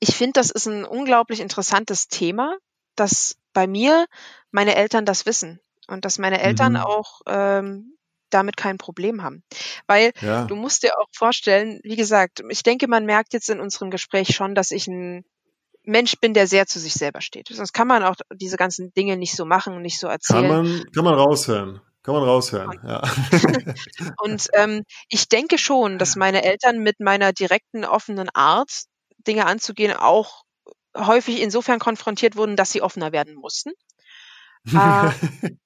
ich finde, das ist ein unglaublich interessantes Thema, dass bei mir meine Eltern das wissen und dass meine Eltern mhm. auch ähm, damit kein Problem haben. Weil ja. du musst dir auch vorstellen, wie gesagt, ich denke, man merkt jetzt in unserem Gespräch schon, dass ich ein Mensch bin, der sehr zu sich selber steht. Sonst kann man auch diese ganzen Dinge nicht so machen, nicht so erzählen. Kann man, kann man raushören. Kann man raushören, ja. und ähm, ich denke schon, dass meine Eltern mit meiner direkten, offenen Art Dinge anzugehen, auch häufig insofern konfrontiert wurden, dass sie offener werden mussten. äh,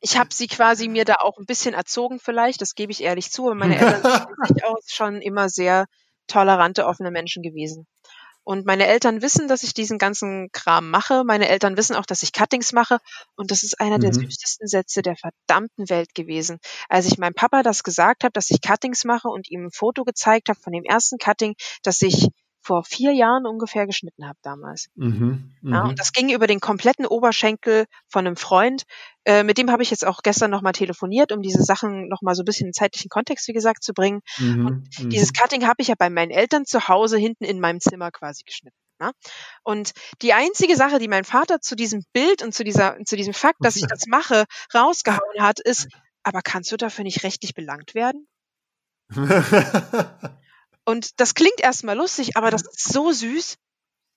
ich habe sie quasi mir da auch ein bisschen erzogen vielleicht, das gebe ich ehrlich zu, aber meine Eltern sind auch schon immer sehr tolerante, offene Menschen gewesen. Und meine Eltern wissen, dass ich diesen ganzen Kram mache. Meine Eltern wissen auch, dass ich Cuttings mache. Und das ist einer mhm. der süßesten Sätze der verdammten Welt gewesen. Als ich meinem Papa das gesagt habe, dass ich Cuttings mache und ihm ein Foto gezeigt habe von dem ersten Cutting, das ich vor vier Jahren ungefähr geschnitten habe damals. Mhm, ja, und mhm. das ging über den kompletten Oberschenkel von einem Freund. Äh, mit dem habe ich jetzt auch gestern nochmal telefoniert, um diese Sachen nochmal so ein bisschen in zeitlichen Kontext, wie gesagt, zu bringen. Mhm, und mhm. dieses Cutting habe ich ja bei meinen Eltern zu Hause hinten in meinem Zimmer quasi geschnitten. Ja? Und die einzige Sache, die mein Vater zu diesem Bild und zu dieser, zu diesem Fakt, dass ich das mache, rausgehauen hat, ist, aber kannst du dafür nicht rechtlich belangt werden? Und das klingt erstmal lustig, aber das ist so süß.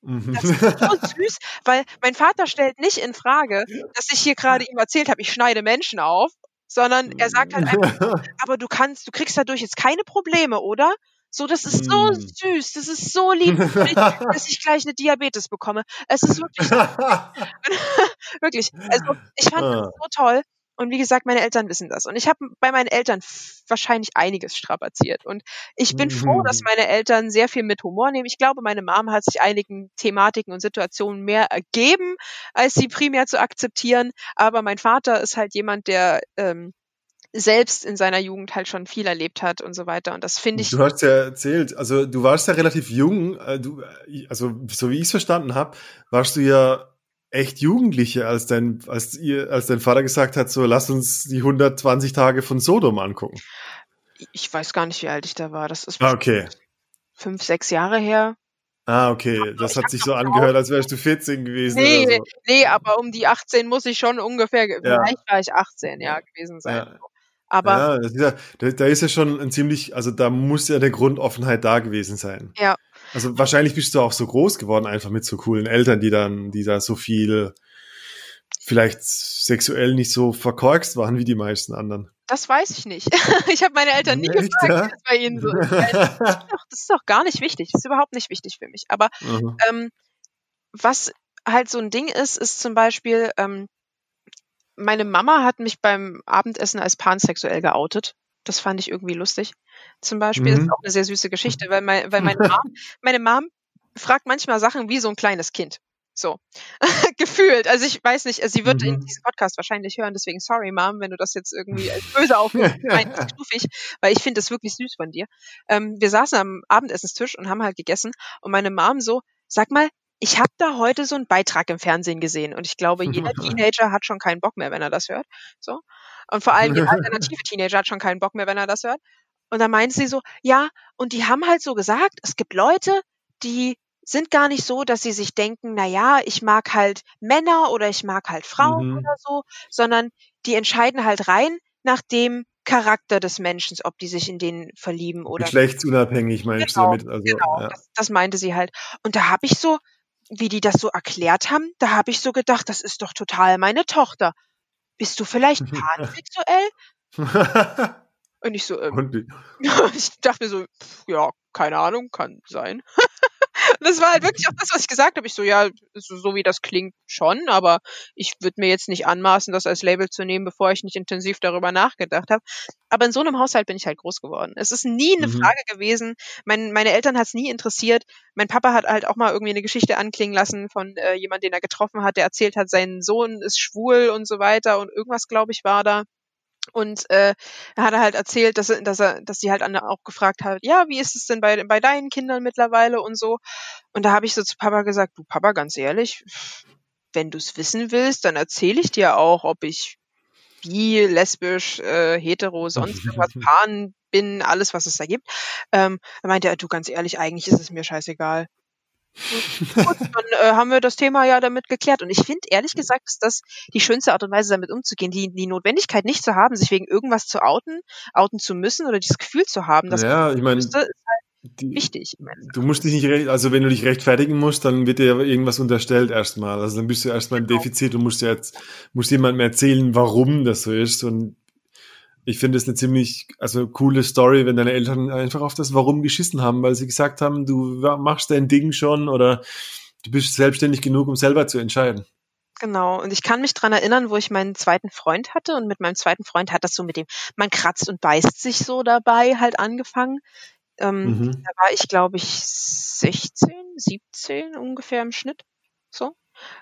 Mhm. Das ist so süß, weil mein Vater stellt nicht in Frage, dass ich hier gerade ihm erzählt habe, ich schneide Menschen auf, sondern er sagt halt einfach, aber du kannst, du kriegst dadurch jetzt keine Probleme, oder? So, das ist so mhm. süß, das ist so lieb, dass ich gleich eine Diabetes bekomme. Es ist wirklich, wirklich. Also ich fand das ah. so toll. Und wie gesagt, meine Eltern wissen das. Und ich habe bei meinen Eltern wahrscheinlich einiges strapaziert. Und ich bin mhm. froh, dass mhm. meine Eltern sehr viel mit Humor nehmen. Ich glaube, meine Mom hat sich einigen Thematiken und Situationen mehr ergeben, als sie primär zu akzeptieren. Aber mein Vater ist halt jemand, der ähm, selbst in seiner Jugend halt schon viel erlebt hat und so weiter. Und das finde ich. Du hast ja erzählt, also du warst ja relativ jung, äh, du, äh, also so wie ich es verstanden habe, warst du ja echt Jugendliche, als dein, als ihr, als dein Vater gesagt hat, so lass uns die 120 Tage von Sodom angucken. Ich weiß gar nicht, wie alt ich da war. Das ist ah, okay. fünf, sechs Jahre her. Ah, okay. Das hat sich so angehört, als wärst du 14 gewesen. Nee, so. nee, aber um die 18 muss ich schon ungefähr, ja. vielleicht war ich 18, ja, gewesen sein. Ja. Aber ja, da, da ist ja schon ein ziemlich, also da muss ja eine Grundoffenheit da gewesen sein. Ja, also wahrscheinlich bist du auch so groß geworden, einfach mit so coolen Eltern, die dann, die da so viel vielleicht sexuell nicht so verkorkst waren wie die meisten anderen. Das weiß ich nicht. ich habe meine Eltern nie Echt, gefragt, ja? wie das bei ihnen so ist. Das ist doch gar nicht wichtig. Das ist überhaupt nicht wichtig für mich. Aber mhm. ähm, was halt so ein Ding ist, ist zum Beispiel, ähm, meine Mama hat mich beim Abendessen als pansexuell geoutet. Das fand ich irgendwie lustig. Zum Beispiel. Mhm. Das ist auch eine sehr süße Geschichte, weil, mein, weil meine, Mom, meine Mom fragt manchmal Sachen wie so ein kleines Kind. So. Gefühlt. Also ich weiß nicht, sie wird mhm. in diesem Podcast wahrscheinlich hören, deswegen sorry, Mom, wenn du das jetzt irgendwie als böse aufnimmst. Nein, weil ich finde das wirklich süß von dir. Ähm, wir saßen am Abendessenstisch und haben halt gegessen und meine Mom so, sag mal, ich habe da heute so einen Beitrag im Fernsehen gesehen und ich glaube, jeder Teenager hat schon keinen Bock mehr, wenn er das hört. So. Und vor allem der alternative Teenager hat schon keinen Bock mehr, wenn er das hört. Und dann meinte sie so, ja, und die haben halt so gesagt, es gibt Leute, die sind gar nicht so, dass sie sich denken, na ja, ich mag halt Männer oder ich mag halt Frauen Mhm. oder so, sondern die entscheiden halt rein nach dem Charakter des Menschen, ob die sich in den verlieben oder Geschlechtsunabhängig meinst Genau, du damit? Also, Genau, ja. das, das meinte sie halt. Und da habe ich so, wie die das so erklärt haben, da habe ich so gedacht, das ist doch total meine Tochter. Bist du vielleicht pansexuell? Und ich so, ähm, Und ich dachte mir so, pff, ja, keine Ahnung, kann sein. Das war halt wirklich auch das, was ich gesagt habe. Ich so, ja, so, so wie das klingt schon, aber ich würde mir jetzt nicht anmaßen, das als Label zu nehmen, bevor ich nicht intensiv darüber nachgedacht habe. Aber in so einem Haushalt bin ich halt groß geworden. Es ist nie eine Mhm. Frage gewesen. Mein, meine Eltern hat es nie interessiert. Mein Papa hat halt auch mal irgendwie eine Geschichte anklingen lassen von äh, jemand, den er getroffen hat, der erzählt hat, sein Sohn ist schwul und so weiter und irgendwas, glaube ich, war da. Und äh, er hat er halt erzählt, dass er, dass er, dass sie halt auch gefragt hat, ja, wie ist es denn bei, bei deinen Kindern mittlerweile und so. Und da habe ich so zu Papa gesagt, du Papa, ganz ehrlich, wenn du es wissen willst, dann erzähle ich dir auch, ob ich bi, lesbisch, äh, hetero, sonst irgendwas, pan bin, alles, was es da gibt. Ähm, da meinte er, du ganz ehrlich, eigentlich ist es mir scheißegal. Gut, dann äh, haben wir das Thema ja damit geklärt. Und ich finde, ehrlich gesagt, ist das die schönste Art und Weise, damit umzugehen. Die, die Notwendigkeit nicht zu haben, sich wegen irgendwas zu outen, outen zu müssen oder dieses Gefühl zu haben, dass ja, ich man meine, müsste, ist halt die- wichtig. du musst dich nicht, also wenn du dich rechtfertigen musst, dann wird dir ja irgendwas unterstellt erstmal. Also dann bist du erstmal im Genau. Defizit und musst dir jetzt, musst jemandem erzählen, warum das so ist. Und ich finde es eine ziemlich, also coole Story, wenn deine Eltern einfach auf das Warum geschissen haben, weil sie gesagt haben, du machst dein Ding schon oder du bist selbstständig genug, um selber zu entscheiden. Genau. Und ich kann mich dran erinnern, wo ich meinen zweiten Freund hatte und mit meinem zweiten Freund hat das so mit dem, man kratzt und beißt sich so dabei halt angefangen. Ähm, Mhm. Da war ich, glaube ich, 16, 17 ungefähr im Schnitt. So.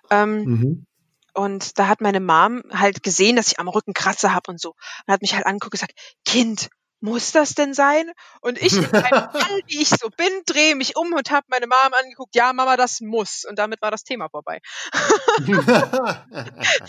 Ähm, Mhm. Und da hat meine Mom halt gesehen, dass ich am Rücken Kratzer hab und so. Und hat mich halt angeguckt und gesagt, Kind, muss das denn sein? Und ich, Fall, wie ich so bin, drehe mich um und habe meine Mom angeguckt, ja, Mama, das muss. Und damit war das Thema vorbei.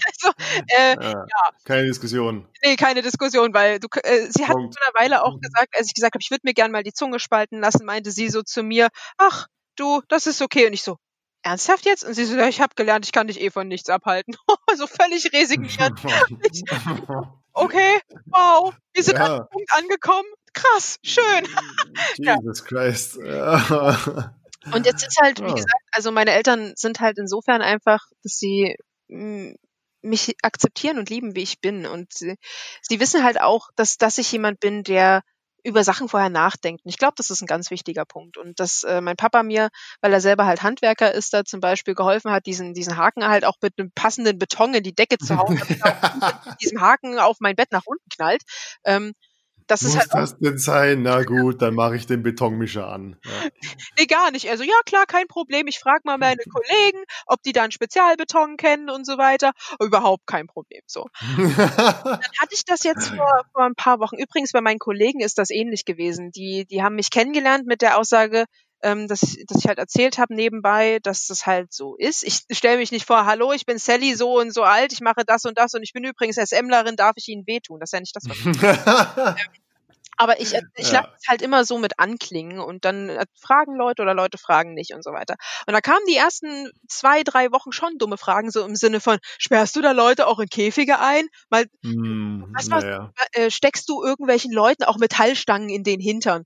Also, äh, ja, keine Diskussion. nee, keine Diskussion, weil du, äh, sie hat Punkt. vor einer Weile auch gesagt, als ich gesagt habe, ich würde mir gern mal die Zunge spalten lassen, meinte sie so zu mir, ach, du, das ist okay. Und ich so, ernsthaft jetzt? Und sie so, ja, ich habe gelernt, ich kann dich eh von nichts abhalten. so völlig resigniert. Okay, wow, wir sind an Ja. dem Punkt angekommen. Krass, schön. Jesus Christ. Und jetzt ist halt, wie gesagt, also meine Eltern sind halt insofern einfach, dass sie mh, mich akzeptieren und lieben, wie ich bin. Und sie, sie wissen halt auch, dass, dass ich jemand bin, der über Sachen vorher nachdenkt. Und ich glaube, das ist ein ganz wichtiger Punkt. Und dass äh, mein Papa mir, weil er selber halt Handwerker ist, da zum Beispiel geholfen hat, diesen, diesen Haken halt auch mit einem passenden Beton in die Decke zu hauen, damit er auch mit diesem Haken auf mein Bett nach unten knallt. Ähm, das ist Muss halt das denn sein? Na gut, dann mache ich den Betonmischer an. Ja. Nee, gar nicht. Also ja, klar, kein Problem. Ich frage mal meine Kollegen, ob die da einen Spezialbeton kennen und so weiter. Überhaupt kein Problem. So. Dann hatte ich das jetzt vor, vor ein paar Wochen. Übrigens, bei meinen Kollegen ist das ähnlich gewesen. Die, die haben mich kennengelernt mit der Aussage, ähm, dass, dass ich halt erzählt habe nebenbei, dass das halt so ist. Ich stelle mich nicht vor, hallo, ich bin Sally so und so alt, ich mache das und das und ich bin übrigens SMlerin, darf ich Ihnen wehtun? Das ist ja nicht das, was ich Aber ich, ich Ja. lasse es halt immer so mit anklingen und dann äh, fragen Leute oder Leute fragen nicht und so weiter. Und da kamen die ersten zwei, drei Wochen schon dumme Fragen, so im Sinne von, sperrst du da Leute auch in Käfige ein? Mal, Weißt du was? naja. äh, steckst du irgendwelchen Leuten auch Metallstangen in den Hintern?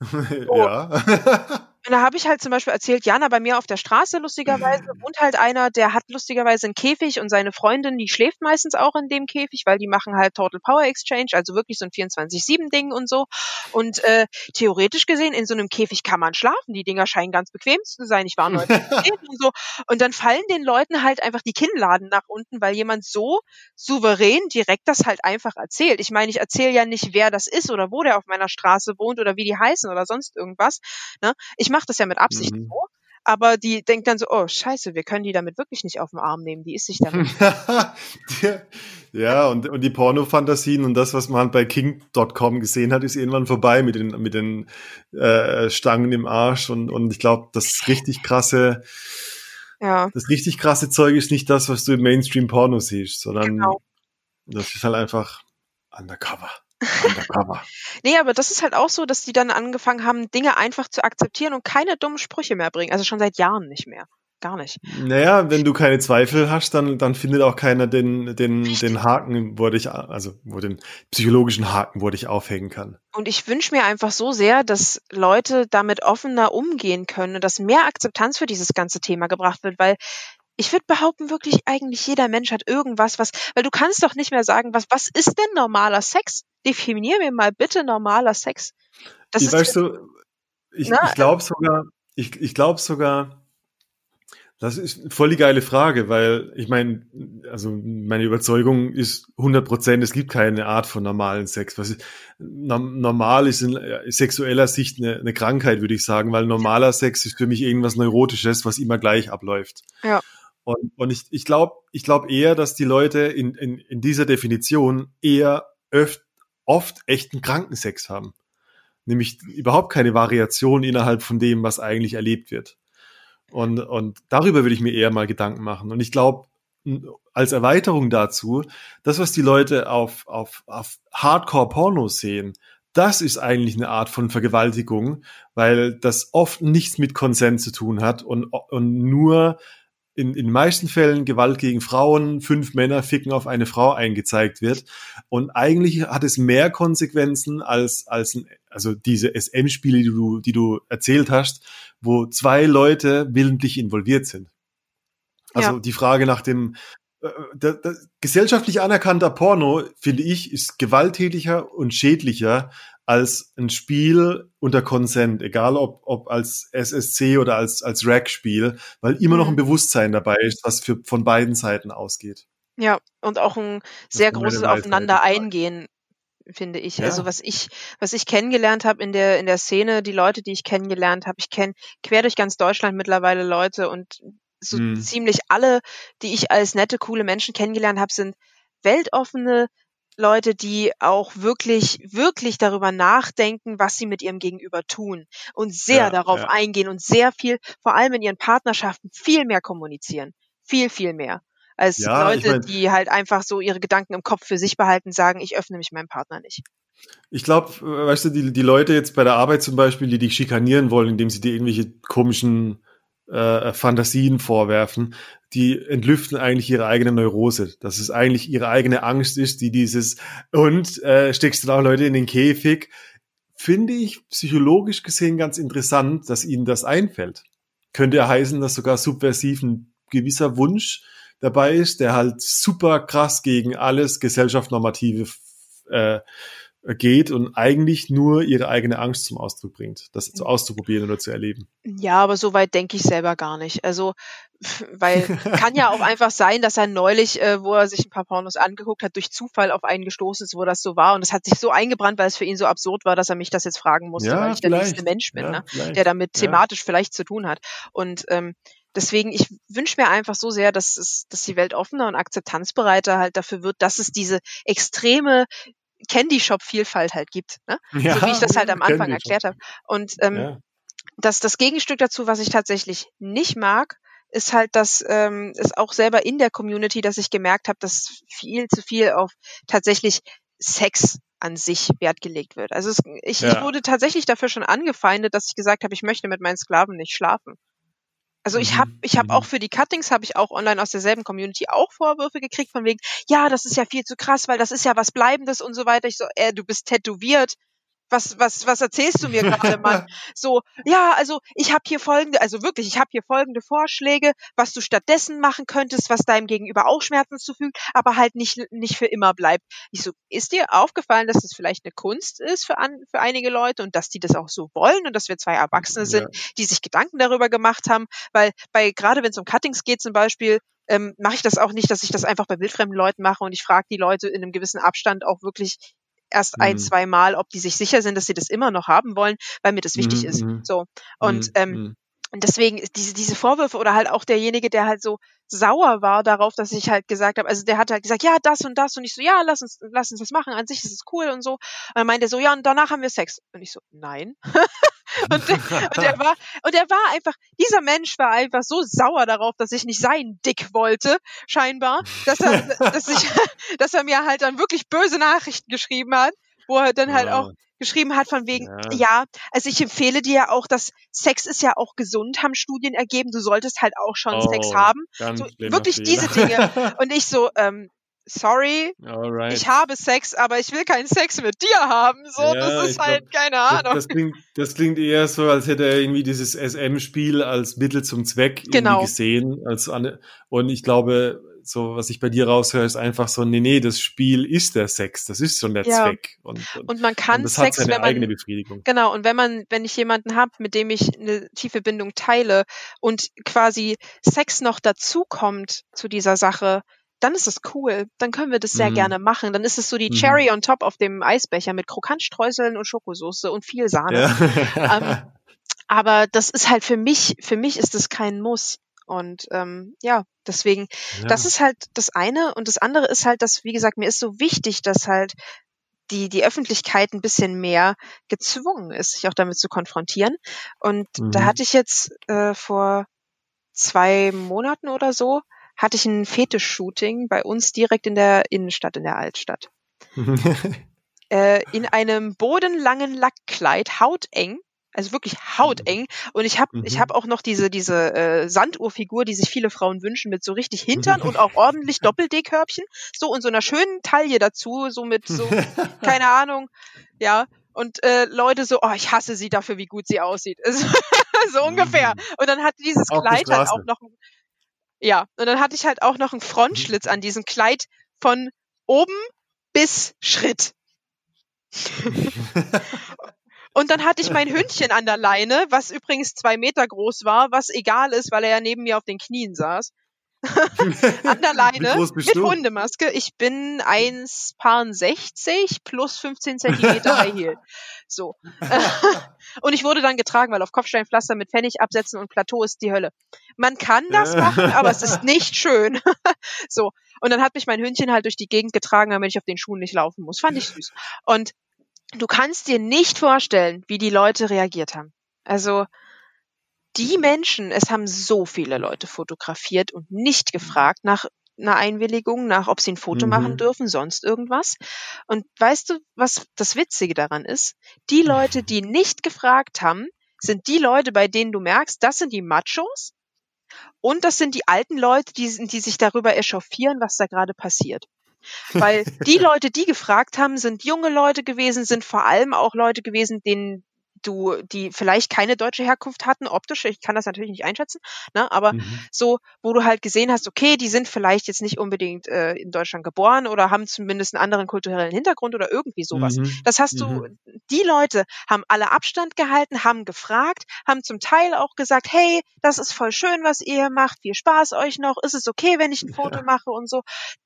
ja. Und da habe ich halt zum Beispiel erzählt, Jana, bei mir auf der Straße lustigerweise wohnt halt einer, der hat lustigerweise einen Käfig und seine Freundin, die schläft meistens auch in dem Käfig, weil die machen halt Total Power Exchange, also wirklich so ein 24-7-Ding und so. Und äh, theoretisch gesehen, in so einem Käfig kann man schlafen. Die Dinger scheinen ganz bequem zu sein. Ich war neulich und so. Und dann fallen den Leuten halt einfach die Kinnladen nach unten, weil jemand so souverän direkt das halt einfach erzählt. Ich meine, ich erzähle ja nicht, wer das ist oder wo der auf meiner Straße wohnt oder wie die heißen oder sonst irgendwas. Ne? Ich mache das ja mit Absicht Mhm. so. Aber die denkt dann so, oh scheiße, wir können die damit wirklich nicht auf den Arm nehmen. Die ist sich damit. ja, und, und die Pornofantasien und das, was man halt bei King.com gesehen hat, ist irgendwann vorbei mit den, mit den äh, Stangen im Arsch. Und, und ich glaube, das richtig krasse, ja, das richtig krasse Zeug ist nicht das, was du im Mainstream-Porno siehst, sondern Genau. das ist halt einfach undercover. Undercover. nee, aber das ist halt auch so, dass die dann angefangen haben, Dinge einfach zu akzeptieren und keine dummen Sprüche mehr bringen. Also schon seit Jahren nicht mehr. Gar nicht. Naja, wenn du keine Zweifel hast, dann, dann findet auch keiner den, den, den Haken, wo dich, also wo den psychologischen Haken, wo dich aufhängen kann. Und ich wünsche mir einfach so sehr, dass Leute damit offener umgehen können und dass mehr Akzeptanz für dieses ganze Thema gebracht wird, weil ich würde behaupten, wirklich eigentlich jeder Mensch hat irgendwas, was, weil du kannst doch nicht mehr sagen, was, was ist denn normaler Sex? Definier mir mal bitte normaler Sex. Das ich ist weißt du, ich, ich glaube sogar, ich, ich glaube sogar, das ist voll die geile Frage, weil ich meine, also meine Überzeugung ist 100 Prozent, es gibt keine Art von normalen Sex. Was ist, normal ist in sexueller Sicht eine, eine Krankheit, würde ich sagen, weil normaler Sex ist für mich irgendwas Neurotisches, was immer gleich abläuft. Ja. Und, und ich, ich glaube ich glaub eher, dass die Leute in, in, in dieser Definition eher öft, oft echten Krankensex haben. Nämlich überhaupt keine Variation innerhalb von dem, was eigentlich erlebt wird. Und, und darüber würde ich mir eher mal Gedanken machen. Und ich glaube, als Erweiterung dazu, das, was die Leute auf, auf, auf Hardcore-Pornos sehen, das ist eigentlich eine Art von Vergewaltigung, weil das oft nichts mit Konsent zu tun hat und, und nur in, in meisten Fällen Gewalt gegen Frauen, fünf Männer ficken auf eine Frau eingezeigt wird. Und eigentlich hat es mehr Konsequenzen als, als ein, also diese SM-Spiele, die du, die du erzählt hast, wo zwei Leute willentlich involviert sind. Also ja. die Frage nach dem, äh, der, der, gesellschaftlich anerkannter Porno, finde ich, ist gewalttätiger und schädlicher als ein Spiel unter Consent, egal ob, ob als SSC oder als, als Rack-Spiel, weil immer noch ein mhm. Bewusstsein dabei ist, was für, von beiden Seiten ausgeht. Ja, und auch ein sehr großes Aufeinander eingehen, finde ich. Ja. Also was ich, was ich kennengelernt habe in der, in der Szene, die Leute, die ich kennengelernt habe, ich kenne quer durch ganz Deutschland mittlerweile Leute und so hm. ziemlich alle, die ich als nette, coole Menschen kennengelernt habe, sind weltoffene, Leute, die auch wirklich, wirklich darüber nachdenken, was sie mit ihrem Gegenüber tun und sehr ja, darauf ja. eingehen und sehr viel, vor allem in ihren Partnerschaften, viel mehr kommunizieren. Viel, viel mehr. Als ja, Leute, ich mein, die halt einfach so ihre Gedanken im Kopf für sich behalten, sagen, ich öffne mich meinem Partner nicht. Ich glaube, weißt du, die, die Leute jetzt bei der Arbeit zum Beispiel, die dich schikanieren wollen, indem sie dir irgendwelche komischen äh, Fantasien vorwerfen, die entlüften eigentlich ihre eigene Neurose, dass es eigentlich ihre eigene Angst ist, die dieses und äh, steckst du auch Leute in den Käfig, finde ich psychologisch gesehen ganz interessant, dass ihnen das einfällt. Könnte ja heißen, dass sogar subversiv ein gewisser Wunsch dabei ist, der halt super krass gegen alles gesellschaftsnormative äh, geht und eigentlich nur ihre eigene Angst zum Ausdruck bringt, das zu auszuprobieren oder zu erleben. Ja, aber so weit denke ich selber gar nicht. Also, weil kann ja auch einfach sein, dass er neulich, äh, wo er sich ein paar Pornos angeguckt hat, durch Zufall auf einen gestoßen ist, wo das so war. Und es hat sich so eingebrannt, weil es für ihn so absurd war, dass er mich das jetzt fragen musste, ja, weil ich der nächste Mensch bin, ja, ne? der damit thematisch ja. vielleicht zu tun hat. Und ähm, deswegen, ich wünsche mir einfach so sehr, dass es, dass die Welt offener und akzeptanzbereiter halt dafür wird, dass es diese extreme Candy Shop Vielfalt halt gibt, ne? Ja, so wie ich das halt am Anfang erklärt habe. Und ähm, ja. das, das Gegenstück dazu, was ich tatsächlich nicht mag, ist halt, dass ähm, es auch selber in der Community, dass ich gemerkt habe, dass viel zu viel auf tatsächlich Sex an sich Wert gelegt wird. Also es, ich, ja. ich wurde tatsächlich dafür schon angefeindet, dass ich gesagt habe, ich möchte mit meinen Sklaven nicht schlafen. Also ich habe ich hab auch mhm. für die Cuttings habe ich auch online aus derselben Community auch Vorwürfe gekriegt von wegen, ja, das ist ja viel zu krass, weil das ist ja was Bleibendes und so weiter. Ich so, äh, du bist tätowiert, was, was, was erzählst du mir gerade, Mann? So, ja, also ich habe hier folgende, also wirklich, ich habe hier folgende Vorschläge, was du stattdessen machen könntest, was deinem Gegenüber auch Schmerzen zufügt, aber halt nicht, nicht für immer bleibt. Ich so, ist dir aufgefallen, dass das vielleicht eine Kunst ist für, an, für einige Leute und dass die das auch so wollen und dass wir zwei Erwachsene sind, ja. die sich Gedanken darüber gemacht haben? Weil bei, gerade wenn es um Cuttings geht zum Beispiel, ähm, mache ich das auch nicht, dass ich das einfach bei wildfremden Leuten mache und ich frage die Leute in einem gewissen Abstand auch wirklich erst mhm. ein, zwei Mal, ob die sich sicher sind, dass sie das immer noch haben wollen, weil mir das wichtig mhm. ist. Mhm. So. Und mhm. ähm, mhm. und deswegen diese, diese Vorwürfe oder halt auch derjenige, der halt so sauer war darauf, dass ich halt gesagt habe, also der hat halt gesagt, ja, das und das und ich so, ja, lass uns, lass uns das machen, an sich ist es cool und so. Und dann meinte er so, ja, und danach haben wir Sex. Und ich so, nein. und, und er war, und er war einfach, dieser Mensch war einfach so sauer darauf, dass ich nicht sein Dick wollte, scheinbar, dass er, dass ich, dass er mir halt dann wirklich böse Nachrichten geschrieben hat, wo er dann halt auch geschrieben hat von wegen, ja. ja. also ich empfehle dir ja auch, dass Sex ist ja auch gesund, haben Studien ergeben, du solltest halt auch schon oh, Sex haben. So, wirklich Fehler. diese Dinge. Und ich so, ähm, sorry, Alright. ich habe Sex, aber ich will keinen Sex mit dir haben. So, ja, das ist halt glaub, keine Ahnung. Das, das, klingt, das klingt eher so, als hätte er irgendwie dieses SM-Spiel als Mittel zum Zweck genau. gesehen. Als und ich glaube, so was ich bei dir raushöre, ist einfach so, nee, nee, das Spiel ist der Sex, das ist schon der ja. Zweck. Und, und, und, man kann und das Sex, hat seine man, eigene Befriedigung. Genau, und wenn man, wenn ich jemanden habe, mit dem ich eine tiefe Bindung teile und quasi Sex noch dazukommt zu dieser Sache, dann ist es cool. Dann können wir das sehr mhm. gerne machen. Dann ist es so die mhm. Cherry on top auf dem Eisbecher mit Krokantstreuseln und Schokosoße und viel Sahne. Ja. ähm, aber das ist halt für mich, für mich ist es kein Muss. Und ähm, ja, deswegen, ja. das ist halt das eine. Und das andere ist halt, dass, wie gesagt, mir ist so wichtig, dass halt die, die Öffentlichkeit ein bisschen mehr gezwungen ist, sich auch damit zu konfrontieren. Und mhm. da hatte ich jetzt äh, vor zwei Monaten oder so, hatte ich ein Fetisch-Shooting bei uns direkt in der Innenstadt, in der Altstadt. äh, in einem bodenlangen Lackkleid, hauteng, also wirklich hauteng. Und ich habe mhm. ich hab auch noch diese, diese äh, Sanduhrfigur, die sich viele Frauen wünschen, mit so richtig Hintern und auch ordentlich Doppel-D-Körbchen. So und so einer schönen Taille dazu, so mit so, keine Ahnung, ja. Und äh, Leute so, oh, ich hasse sie dafür, wie gut sie aussieht. so ungefähr. Mhm. Und dann hat dieses Kleid halt auch noch ja, und dann hatte ich halt auch noch einen Frontschlitz an diesem Kleid von oben bis Schritt. und dann hatte ich mein Hündchen an der Leine, was übrigens zwei Meter groß war, was egal ist, weil er ja neben mir auf den Knien saß. an der Leine mit? Hundemaske. Ich bin 1,60 plus 15 Zentimeter High Heel. So. und ich wurde dann getragen, weil auf Kopfsteinpflaster mit Pfennig absetzen und Plateau ist die Hölle. Man kann das machen, aber es ist nicht schön. so. Und dann hat mich mein Hündchen halt durch die Gegend getragen, damit ich auf den Schuhen nicht laufen muss. Fand ich süß. Und du kannst dir nicht vorstellen, wie die Leute reagiert haben. Also, die Menschen, es haben so viele Leute fotografiert und nicht gefragt nach einer Einwilligung, nach ob sie ein Foto mhm. machen dürfen, sonst irgendwas. Und weißt du, was das Witzige daran ist? Die Leute, die nicht gefragt haben, sind die Leute, bei denen du merkst, das sind die Machos und das sind die alten Leute, die, die sich darüber echauffieren, was da gerade passiert. Weil die Leute, die gefragt haben, sind junge Leute gewesen, sind vor allem auch Leute gewesen, denen du, die vielleicht keine deutsche Herkunft hatten, optisch, ich kann das natürlich nicht einschätzen, ne, aber mhm. so, wo du halt gesehen hast, okay, die sind vielleicht jetzt nicht unbedingt äh, in Deutschland geboren oder haben zumindest einen anderen kulturellen Hintergrund oder irgendwie sowas. Mhm. Das hast du, mhm. die Leute haben alle Abstand gehalten, haben gefragt, haben zum Teil auch gesagt, hey, das ist voll schön, was ihr macht, viel Spaß euch noch, ist es okay, wenn ich ein Foto ja. mache und so.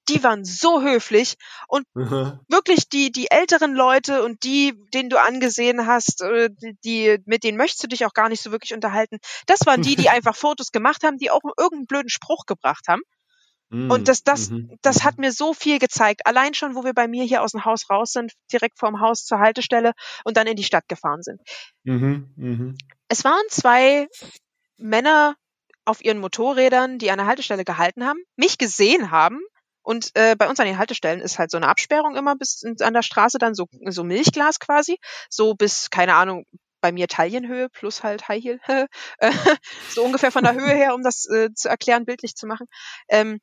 Die waren so höflich und wirklich die, die älteren Leute und die, denen du angesehen hast, äh, die, mit denen möchtest du dich auch gar nicht so wirklich unterhalten. Das waren die, die einfach Fotos gemacht haben, die auch irgendeinen blöden Spruch gebracht haben. Mm, und das, das, mhm, das hat mhm. mir so viel gezeigt. Allein schon, wo wir bei mir hier aus dem Haus raus sind, direkt vorm Haus zur Haltestelle und dann in die Stadt gefahren sind. Mhm, mh. Es waren zwei Männer auf ihren Motorrädern, die an der Haltestelle gehalten haben, mich gesehen haben, und äh, bei uns an den Haltestellen ist halt so eine Absperrung immer bis an der Straße dann so, so Milchglas quasi, so bis, keine Ahnung, bei mir Taillenhöhe plus halt High Heel, äh, so ungefähr von der Höhe her, um das äh, zu erklären, bildlich zu machen. Ähm,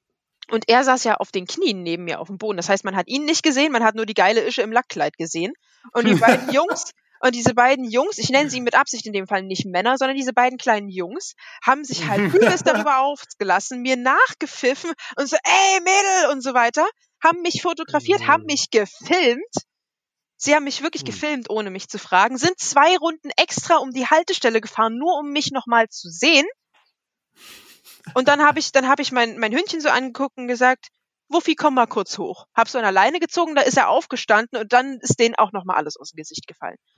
und er saß ja auf den Knien neben mir auf dem Boden. Das heißt, man hat ihn nicht gesehen, man hat nur die geile Ische im Lackkleid gesehen. Und die beiden Jungs, und diese beiden Jungs, ich nenne sie mit Absicht in dem Fall nicht Männer, sondern diese beiden kleinen Jungs, haben sich halt übelst darüber aufgelassen, mir nachgepfiffen und so, ey Mädel und so weiter, haben mich fotografiert, haben mich gefilmt Sie haben mich wirklich hm. gefilmt, ohne mich zu fragen, sind zwei Runden extra um die Haltestelle gefahren, nur um mich nochmal zu sehen. Und dann habe ich, dann habe ich mein, mein Hündchen so angeguckt und gesagt, Wuffi, komm mal kurz hoch. Hab so eine Leine gezogen, da ist er aufgestanden und dann ist denen auch nochmal alles aus dem Gesicht gefallen.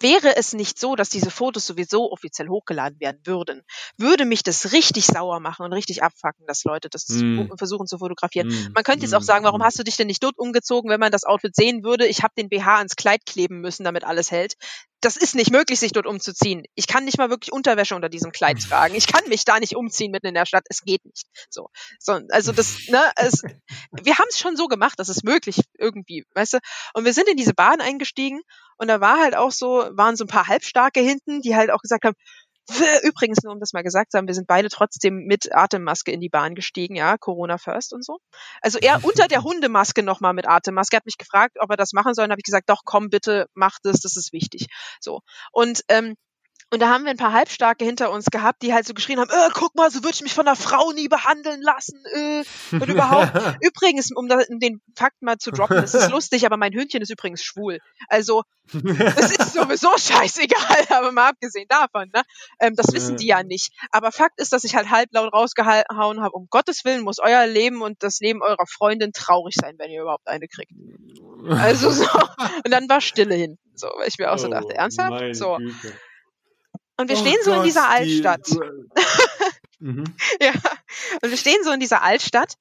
wäre es nicht so, dass diese Fotos sowieso offiziell hochgeladen werden würden, würde mich das richtig sauer machen und richtig abfacken, dass Leute das mm. versuchen zu fotografieren. Mm. Man könnte jetzt auch hm. sagen, warum hm. hast du dich denn nicht dort umgezogen, wenn man das Outfit sehen würde? Ich habe den BH ans Kleid kleben müssen, damit alles hält. Das ist nicht möglich, sich dort umzuziehen. Ich kann nicht mal wirklich Unterwäsche unter diesem Kleid tragen. Ich kann mich da nicht umziehen mitten in der Stadt. Es geht nicht. So, so also das, ne, es, wir haben es schon so gemacht, dass es möglich irgendwie, weißt du. Und wir sind in diese Bahn eingestiegen und da war halt auch so, waren so ein paar Halbstarke hinten, die halt auch gesagt haben, Übrigens, nur um das mal gesagt zu haben, wir sind beide trotzdem mit Atemmaske in die Bahn gestiegen, ja, Corona first und so. Also er unter der Hundemaske nochmal mit Atemmaske, er hat mich gefragt, ob er das machen soll, und habe ich gesagt, doch, komm bitte, mach das, das ist wichtig. So. Und ähm, und da haben wir ein paar Halbstarke hinter uns gehabt, die halt so geschrien haben, äh, guck mal, so würde ich mich von einer Frau nie behandeln lassen. Äh, und überhaupt. übrigens, um, da, um den Fakt mal zu droppen, es ist lustig, aber mein Hündchen ist übrigens schwul. Also, es ist sowieso scheißegal, aber mal abgesehen davon, ne? Ähm, das wissen die ja nicht. Aber Fakt ist, dass ich halt halblaut rausgehauen habe, um Gottes Willen muss euer Leben und das Leben eurer Freundin traurig sein, wenn ihr überhaupt eine kriegt. Also so. Und dann war Stille hinten, so, weil ich mir auch so dachte, oh, ernsthaft? So. Güte. Und wir oh stehen so Gott, in dieser Altstadt. Die, mhm. Ja. Und wir stehen so in dieser Altstadt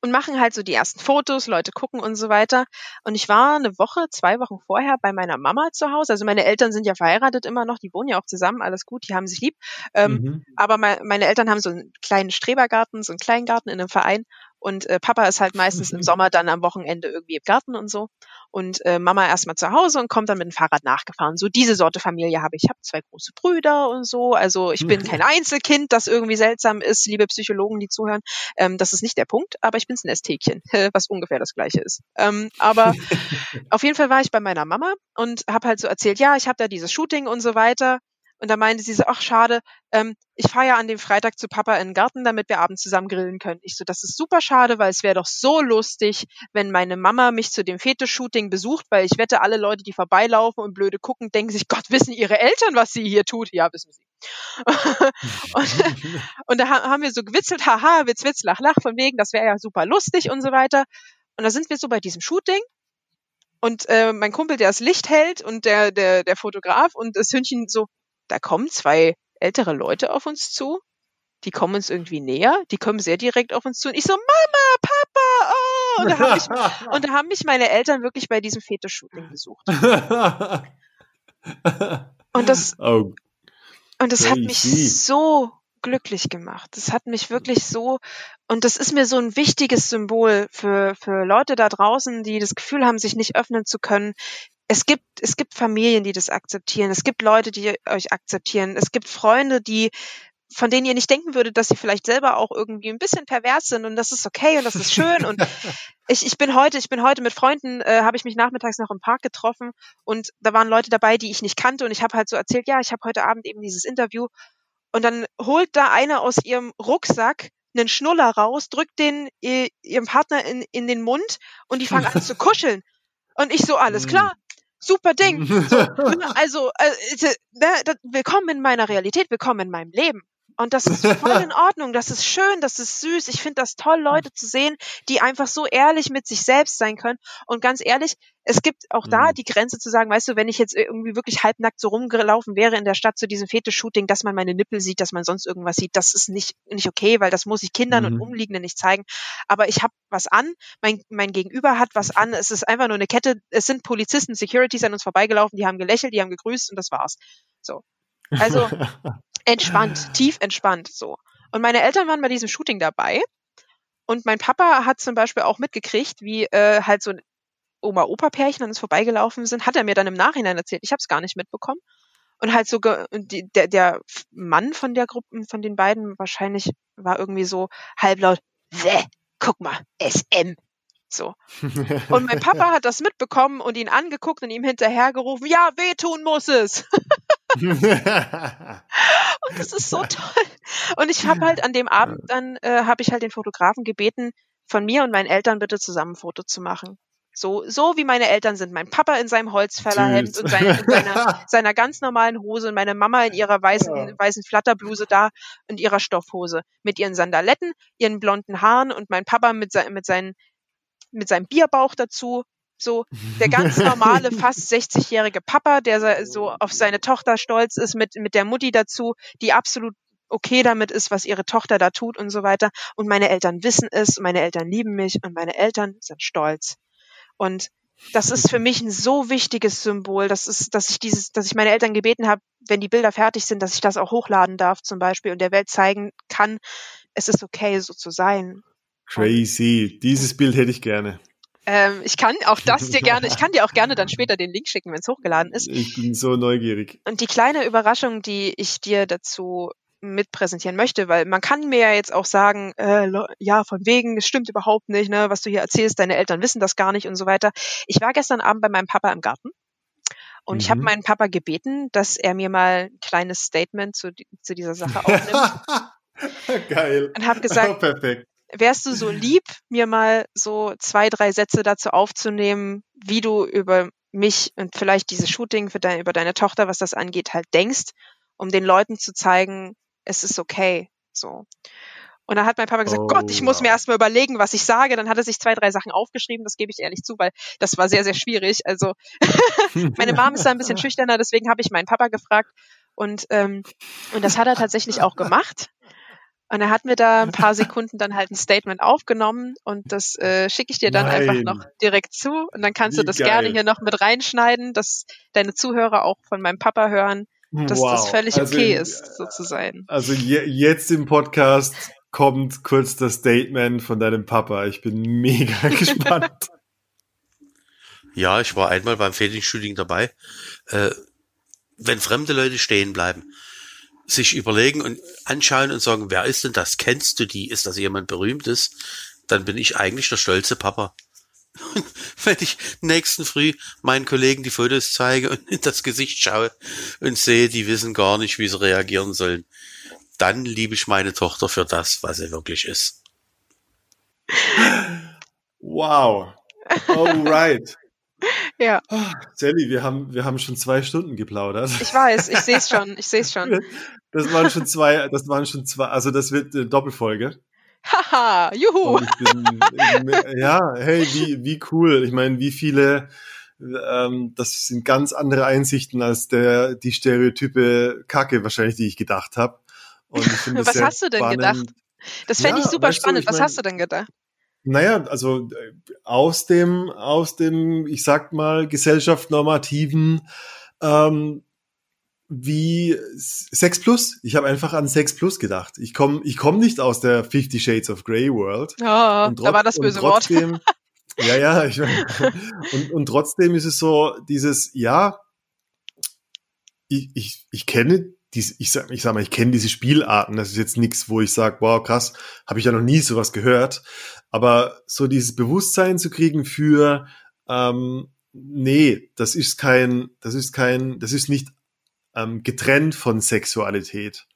und machen halt so die ersten Fotos, Leute gucken und so weiter. Und ich war eine Woche, zwei Wochen vorher bei meiner Mama zu Hause. Also meine Eltern sind ja verheiratet immer noch, die wohnen ja auch zusammen, alles gut, die haben sich lieb. Ähm, mhm. Aber meine Eltern haben so einen kleinen Strebergarten, so einen kleinen Garten in einem Verein. Und äh, Papa ist halt meistens im Sommer dann am Wochenende irgendwie im Garten und so. Und äh, Mama erstmal zu Hause und kommt dann mit dem Fahrrad nachgefahren. So diese Sorte Familie habe ich. Ich habe zwei große Brüder und so. Also ich bin kein Einzelkind, das irgendwie seltsam ist, liebe Psychologen, die zuhören. Ähm, das ist nicht der Punkt, aber ich bin ein Nesthäkchen, was ungefähr das gleiche ist. Ähm, aber auf jeden Fall war ich bei meiner Mama und habe halt so erzählt, ja, ich habe da dieses Shooting und so weiter. Und da meinte sie so, ach schade, ähm, ich fahre ja an dem Freitag zu Papa in den Garten, damit wir abends zusammen grillen können. Ich so, das ist super schade, weil es wäre doch so lustig, wenn meine Mama mich zu dem Fetisch-Shooting besucht, weil ich wette, alle Leute, die vorbeilaufen und blöde gucken, denken sich, Gott, wissen ihre Eltern, was sie hier tut? Ja, wissen sie. und, und da haben wir so gewitzelt, haha, witz, witz, lach, lach, von wegen, das wäre ja super lustig und so weiter. Und da sind wir so bei diesem Shooting und äh, mein Kumpel, der das Licht hält und der, der, der Fotograf und das Hündchen so, da kommen zwei ältere Leute auf uns zu, die kommen uns irgendwie näher, die kommen sehr direkt auf uns zu und ich so, Mama, Papa, oh! Und da haben mich, und da haben mich meine Eltern wirklich bei diesem Fetisch-Shooting besucht. Und das, oh, und das hat mich so glücklich gemacht. Das hat mich wirklich so, und das ist mir so ein wichtiges Symbol für, für Leute da draußen, die das Gefühl haben, sich nicht öffnen zu können, es gibt, es gibt Familien, die das akzeptieren. Es gibt Leute, die euch akzeptieren. Es gibt Freunde, die, von denen ihr nicht denken würdet, dass sie vielleicht selber auch irgendwie ein bisschen pervers sind und das ist okay und das ist schön und ich, ich bin heute, ich bin heute mit Freunden, äh, habe ich mich nachmittags noch im Park getroffen und da waren Leute dabei, die ich nicht kannte und ich habe halt so erzählt, ja, ich habe heute Abend eben dieses Interview und dann holt da einer aus ihrem Rucksack einen Schnuller raus, drückt den ihrem Partner in, in den Mund und die fangen an zu kuscheln. Und ich so, alles klar, super Ding. So, ne, also, äh, ne, willkommen in meiner Realität, willkommen in meinem Leben. Und das ist voll in Ordnung, das ist schön, das ist süß. Ich finde das toll, Leute zu sehen, die einfach so ehrlich mit sich selbst sein können. Und ganz ehrlich, es gibt auch da mhm. die Grenze zu sagen, weißt du, wenn ich jetzt irgendwie wirklich halbnackt so rumgelaufen wäre in der Stadt zu diesem Fetisch-Shooting, dass man meine Nippel sieht, dass man sonst irgendwas sieht, das ist nicht, nicht okay, weil das muss ich Kindern mhm. und Umliegenden nicht zeigen. Aber ich habe was an, mein, mein Gegenüber hat was an, es ist einfach nur eine Kette, es sind Polizisten, Securities an uns vorbeigelaufen, die haben gelächelt, die haben gegrüßt und das war's. So. Also entspannt, tief entspannt so. Und meine Eltern waren bei diesem Shooting dabei. Und mein Papa hat zum Beispiel auch mitgekriegt, wie äh, halt so ein Oma-Opa-Pärchen an uns vorbeigelaufen sind. Hat er mir dann im Nachhinein erzählt. Ich habe es gar nicht mitbekommen. Und halt so die, der, der Mann von der Gruppe, von den beiden wahrscheinlich war irgendwie so halblaut, Wäh, guck mal, SM. So. Und mein Papa hat das mitbekommen und ihn angeguckt und ihm hinterhergerufen, ja, wehtun muss es. und das ist so toll. Und ich habe halt an dem Abend dann, äh, habe ich halt den Fotografen gebeten, von mir und meinen Eltern bitte zusammen ein Foto zu machen. So, so wie meine Eltern sind. Mein Papa in seinem Holzfällerhemd und seine, in seiner, seiner ganz normalen Hose und meine Mama in ihrer weißen, ja. weißen Flatterbluse da und ihrer Stoffhose. Mit ihren Sandaletten, ihren blonden Haaren und mein Papa mit, se mit, seinen, mit seinem Bierbauch dazu so der ganz normale, fast 60-jährige Papa, der so auf seine Tochter stolz ist, mit, mit der Mutti dazu, die absolut okay damit ist, was ihre Tochter da tut und so weiter. Und meine Eltern wissen es, meine Eltern lieben mich und meine Eltern sind stolz. Und das ist für mich ein so wichtiges Symbol. Das ist, dass ich dieses, dass ich meine Eltern gebeten habe, wenn die Bilder fertig sind, dass ich das auch hochladen darf zum Beispiel und der Welt zeigen kann, es ist okay, so zu sein. Crazy. Dieses Bild hätte ich gerne. Ähm, ich kann auch das dir gerne, ich kann dir auch gerne dann später den Link schicken, wenn es hochgeladen ist. Ich bin so neugierig. Und die kleine Überraschung, die ich dir dazu mitpräsentieren möchte, weil man kann mir ja jetzt auch sagen, äh, ja, von wegen, es stimmt überhaupt nicht, ne, was du hier erzählst, deine Eltern wissen das gar nicht und so weiter. Ich war gestern Abend bei meinem Papa im Garten und mhm. ich habe meinen Papa gebeten, dass er mir mal ein kleines Statement zu, zu dieser Sache aufnimmt. Geil. Und habe gesagt, oh, perfekt. Wärst du so lieb, mir mal so zwei, drei Sätze dazu aufzunehmen, wie du über mich und vielleicht dieses Shooting für deine, über deine Tochter, was das angeht, halt denkst, um den Leuten zu zeigen, es ist okay. So. Und dann hat mein Papa gesagt, oh, Gott, ich muss mir erstmal überlegen, was ich sage. Dann hat er sich zwei, drei Sachen aufgeschrieben, das gebe ich ehrlich zu, weil das war sehr, sehr schwierig. Also meine Mom ist da ein bisschen schüchterner, deswegen habe ich meinen Papa gefragt. Und, ähm, und das hat er tatsächlich auch gemacht. Und er hat mir da ein paar Sekunden dann halt ein Statement aufgenommen und das äh, schicke ich dir dann Nein. einfach noch direkt zu. Und dann kannst Wie du das geil. gerne hier noch mit reinschneiden, dass deine Zuhörer auch von meinem Papa hören, dass wow. das völlig also, okay ist, so zu sein. Also je, jetzt im Podcast kommt kurz das Statement von deinem Papa. Ich bin mega gespannt. Ja, ich war einmal beim Fetisch-Shooting dabei. Äh, wenn fremde Leute stehen bleiben, sich überlegen und anschauen und sagen, wer ist denn das? Kennst du die? Ist das jemand Berühmtes? Dann bin ich eigentlich der stolze Papa. wenn ich nächsten Früh meinen Kollegen die Fotos zeige und in das Gesicht schaue und sehe, die wissen gar nicht, wie sie reagieren sollen, dann liebe ich meine Tochter für das, was sie wirklich ist. Wow. Alright. Ja. Sally, wir haben, wir haben schon zwei Stunden geplaudert. Ich weiß, ich sehe es schon, ich sehe es schon. Das waren schon zwei, das waren schon zwei, also das wird eine Doppelfolge. Haha, juhu. Bin, ja, hey, wie, wie cool. Ich meine, wie viele, ähm, das sind ganz andere Einsichten als der, die Stereotype Kacke wahrscheinlich, die ich gedacht habe. Was hast du denn spannend. gedacht? Das fände ja, ich super spannend. Du, ich Was mein, hast du denn gedacht? Naja, also äh, aus dem, aus dem, ich sag mal, gesellschaftsnormativen ähm, wie Sex Plus. Ich habe einfach an Sex Plus gedacht. Ich komme ich komm nicht aus der Fifty Shades of Grey World. Oh, da war das böse trotzdem, Wort. ja, ja. Ich, und, und trotzdem ist es so dieses, ja, ich, ich, ich kenne diese, ich sag, ich sag mal, ich kenne diese Spielarten. Das ist jetzt nichts, wo ich sage, wow, krass, habe ich ja noch nie sowas gehört. Aber so dieses Bewusstsein zu kriegen für, ähm, nee, das ist kein, das ist kein, das ist nicht ähm, getrennt von Sexualität.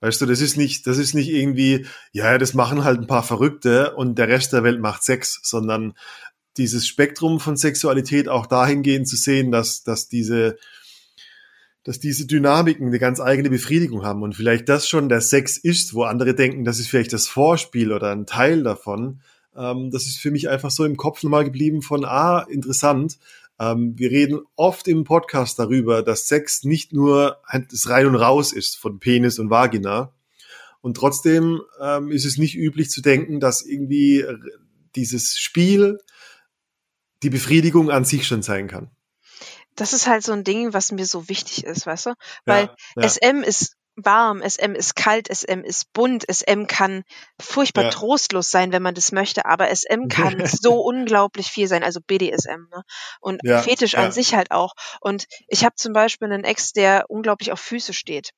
Weißt du, das ist nicht, das ist nicht irgendwie, ja, das machen halt ein paar Verrückte und der Rest der Welt macht Sex, sondern dieses Spektrum von Sexualität auch dahingehend zu sehen, dass, dass diese, dass diese Dynamiken eine ganz eigene Befriedigung haben und vielleicht das schon der Sex ist, wo andere denken, das ist vielleicht das Vorspiel oder ein Teil davon. Ähm, das ist für mich einfach so im Kopf nochmal geblieben von, ah, interessant. Ähm, wir reden oft im Podcast darüber, dass Sex nicht nur das Rein und Raus ist von Penis und Vagina. Und trotzdem ähm, ist es nicht üblich zu denken, dass irgendwie dieses Spiel die Befriedigung an sich schon sein kann das ist halt so ein Ding, was mir so wichtig ist, weißt du? Weil ja, ja. SM ist warm, SM ist kalt, SM ist bunt, SM kann furchtbar ja. trostlos sein, wenn man das möchte, aber SM kann so unglaublich viel sein, also BDSM, ne? Und ja, Fetisch ja. an sich halt auch. Und ich habe zum Beispiel einen Ex, der unglaublich auf Füße steht.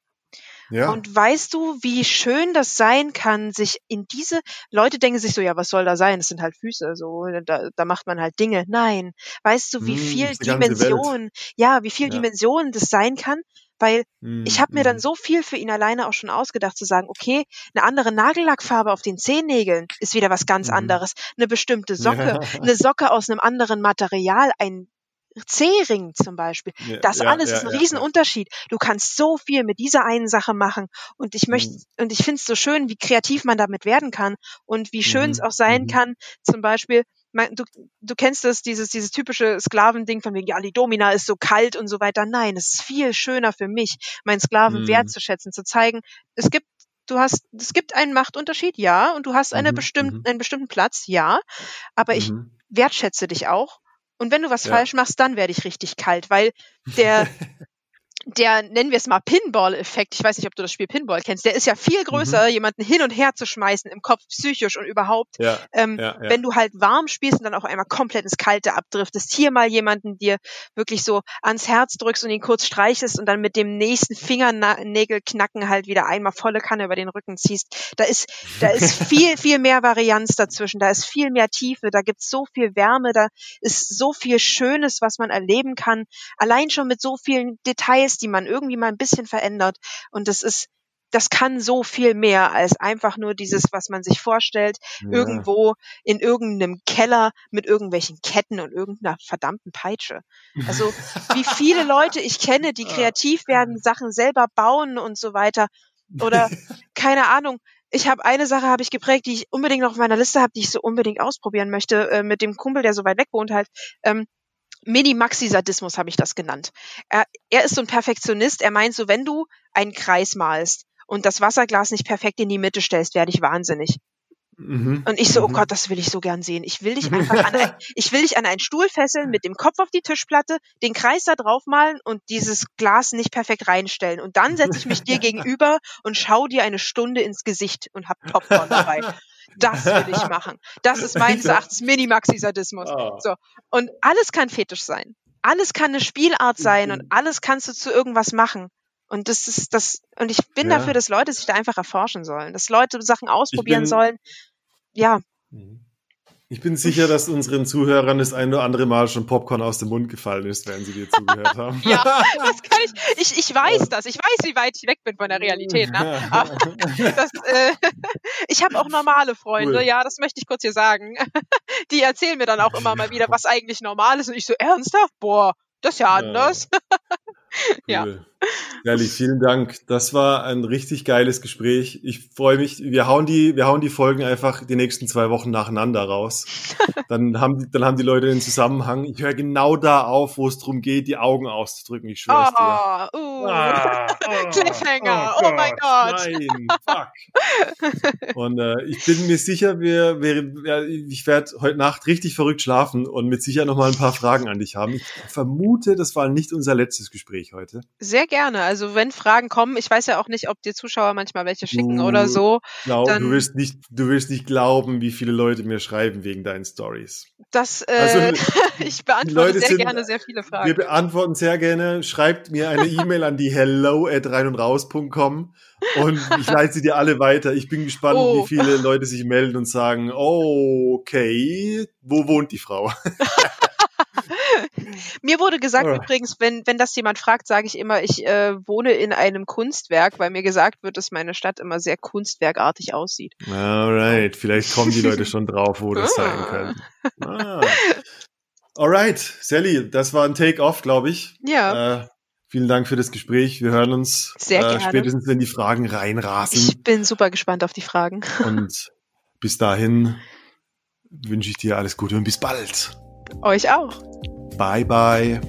Ja. Und weißt du, wie schön das sein kann, sich in diese Leute denken sich so, ja, was soll da sein? Das sind halt Füße, so da, da macht man halt Dinge. Nein, weißt du, wie hm, viel Dimensionen, ja, wie viel ja. Dimensionen das sein kann? Weil mm, ich habe mir dann so viel für ihn alleine auch schon ausgedacht, zu sagen, okay, eine andere Nagellackfarbe auf den Zehennägeln ist wieder was ganz mm. anderes. Eine bestimmte Socke, ja. eine Socke aus einem anderen Material, ein C-Ring zum Beispiel. Ja, das ja, alles ja, ist ein Riesenunterschied. Du kannst so viel mit dieser einen Sache machen. Und ich möchte, mhm. und ich finde es so schön, wie kreativ man damit werden kann und wie schön es mhm. auch sein mhm. kann, zum Beispiel, man, du, du kennst das, dieses, dieses typische Sklavending von wegen, ja, die Domina ist so kalt und so weiter. Nein, es ist viel schöner für mich, meinen Sklaven mhm. wertzuschätzen, zu zeigen, es gibt du hast, es gibt einen Machtunterschied, ja, und du hast eine mhm, bestimmten, einen bestimmten Platz, ja, aber ich wertschätze dich auch Und wenn du was Ja. falsch machst, dann werde ich richtig kalt, weil der, der, nennen wir es mal Pinball-Effekt, ich weiß nicht, ob du das Spiel Pinball kennst, der ist ja viel größer, jemanden hin und her zu schmeißen im Kopf, psychisch und überhaupt. Ja, Ähm, ja, ja. Wenn du halt warm spielst und dann auf einmal komplett ins Kalte abdriftest, hier mal jemanden dir wirklich so ans Herz drückst und ihn kurz streichelst und dann mit dem nächsten Fingernägelknacken halt wieder einmal volle Kanne über den Rücken ziehst. Da ist, da ist viel, viel mehr Varianz dazwischen, da ist viel mehr Tiefe, da gibt's so viel Wärme, da ist so viel Schönes, was man erleben kann. Allein schon mit so vielen Details, die man irgendwie mal ein bisschen verändert. Und das ist, das kann so viel mehr als einfach nur dieses, was man sich vorstellt, Ja. irgendwo in irgendeinem Keller mit irgendwelchen Ketten und irgendeiner verdammten Peitsche. Also wie viele Leute ich kenne, die kreativ werden, Sachen selber bauen und so weiter. Oder keine Ahnung. Ich habe eine Sache habe ich geprägt, die ich unbedingt noch auf meiner Liste habe, die ich so unbedingt ausprobieren möchte, äh, mit dem Kumpel, der so weit weg wohnt halt. Ähm, Mini-Maxi-Sadismus habe ich das genannt. Er, er ist so ein Perfektionist. Er meint so, wenn du einen Kreis malst und das Wasserglas nicht perfekt in die Mitte stellst, werde ich wahnsinnig. Mhm. Und ich so, oh Mhm. Gott, das will ich so gern sehen. Ich will dich einfach an, ein, ich will dich an einen Stuhl fesseln, mit dem Kopf auf die Tischplatte, den Kreis da drauf malen und dieses Glas nicht perfekt reinstellen. Und dann setze ich mich dir gegenüber und schau dir eine Stunde ins Gesicht und hab Popcorn dabei. Das will ich machen. Das ist meines Erachtens Mini-Maxi-Sadismus. Ah. So. Und alles kann Fetisch sein. Alles kann eine Spielart sein und alles kannst du zu irgendwas machen. Und das ist das, und ich bin Ja. dafür, dass Leute sich da einfach erforschen sollen, dass Leute Sachen ausprobieren bin- sollen. Ja, Ich bin sicher, dass unseren Zuhörern das ein oder andere Mal schon Popcorn aus dem Mund gefallen ist, wenn sie dir zugehört haben. ja, das kann ich, ich, ich weiß das, ich weiß, wie weit ich weg bin von der Realität, ne? Aber das, äh, ich habe auch normale Freunde, Cool. ja, das möchte ich kurz hier sagen. Die erzählen mir dann auch immer mal wieder, was eigentlich normal ist und ich so, ernsthaft? Boah, das ist ja anders. Ja. Cool. Ehrlich, vielen Dank. Das war ein richtig geiles Gespräch. Ich freue mich. Wir hauen die, wir hauen die Folgen einfach die nächsten zwei Wochen nacheinander raus. Dann haben, die- dann haben die Leute den Zusammenhang. Ich höre genau da auf, wo es darum geht, die Augen auszudrücken. Ich schwör's dir. Oh, uh. Ah, oh, Cliffhanger. Oh mein Gott. Nein, fuck. Und äh, ich bin mir sicher, wir, wir, ja, ich werde heute Nacht richtig verrückt schlafen und mit Sicherheit noch mal ein paar Fragen an dich haben. Ich vermute, das war nicht unser letztes Gespräch heute. Sehr gerne. Also wenn Fragen kommen, ich weiß ja auch nicht, ob dir Zuschauer manchmal welche schicken Uh, oder so. Glaub, Dann- du wirst nicht, du wirst nicht glauben, wie viele Leute mir schreiben wegen deinen Stories. Das, äh, Also, ich beantworte Leute sehr sind- gerne sehr viele Wir Fragen. beantworten sehr gerne. Schreibt mir eine E-Mail an die hello at rein und raus.com und ich leite sie dir alle weiter. Ich bin gespannt, Oh. wie viele Leute sich melden und sagen, oh, okay, wo wohnt die Frau? Mir wurde gesagt Ah. übrigens, wenn, wenn das jemand fragt, sage ich immer, ich äh, wohne in einem Kunstwerk, weil mir gesagt wird, dass meine Stadt immer sehr kunstwerkartig aussieht. Alright, vielleicht kommen die Leute schon drauf, wo das sein Ah. könnte. Ah. Alright, Sally, das war ein Take-Off, glaube ich. Ja, Äh, vielen Dank für das Gespräch. Wir hören uns Sehr äh, gerne. spätestens, wenn die Fragen reinrasen. ich bin super gespannt auf die Fragen. Und bis dahin wünsche ich dir alles Gute und bis bald. Euch auch. Bye bye.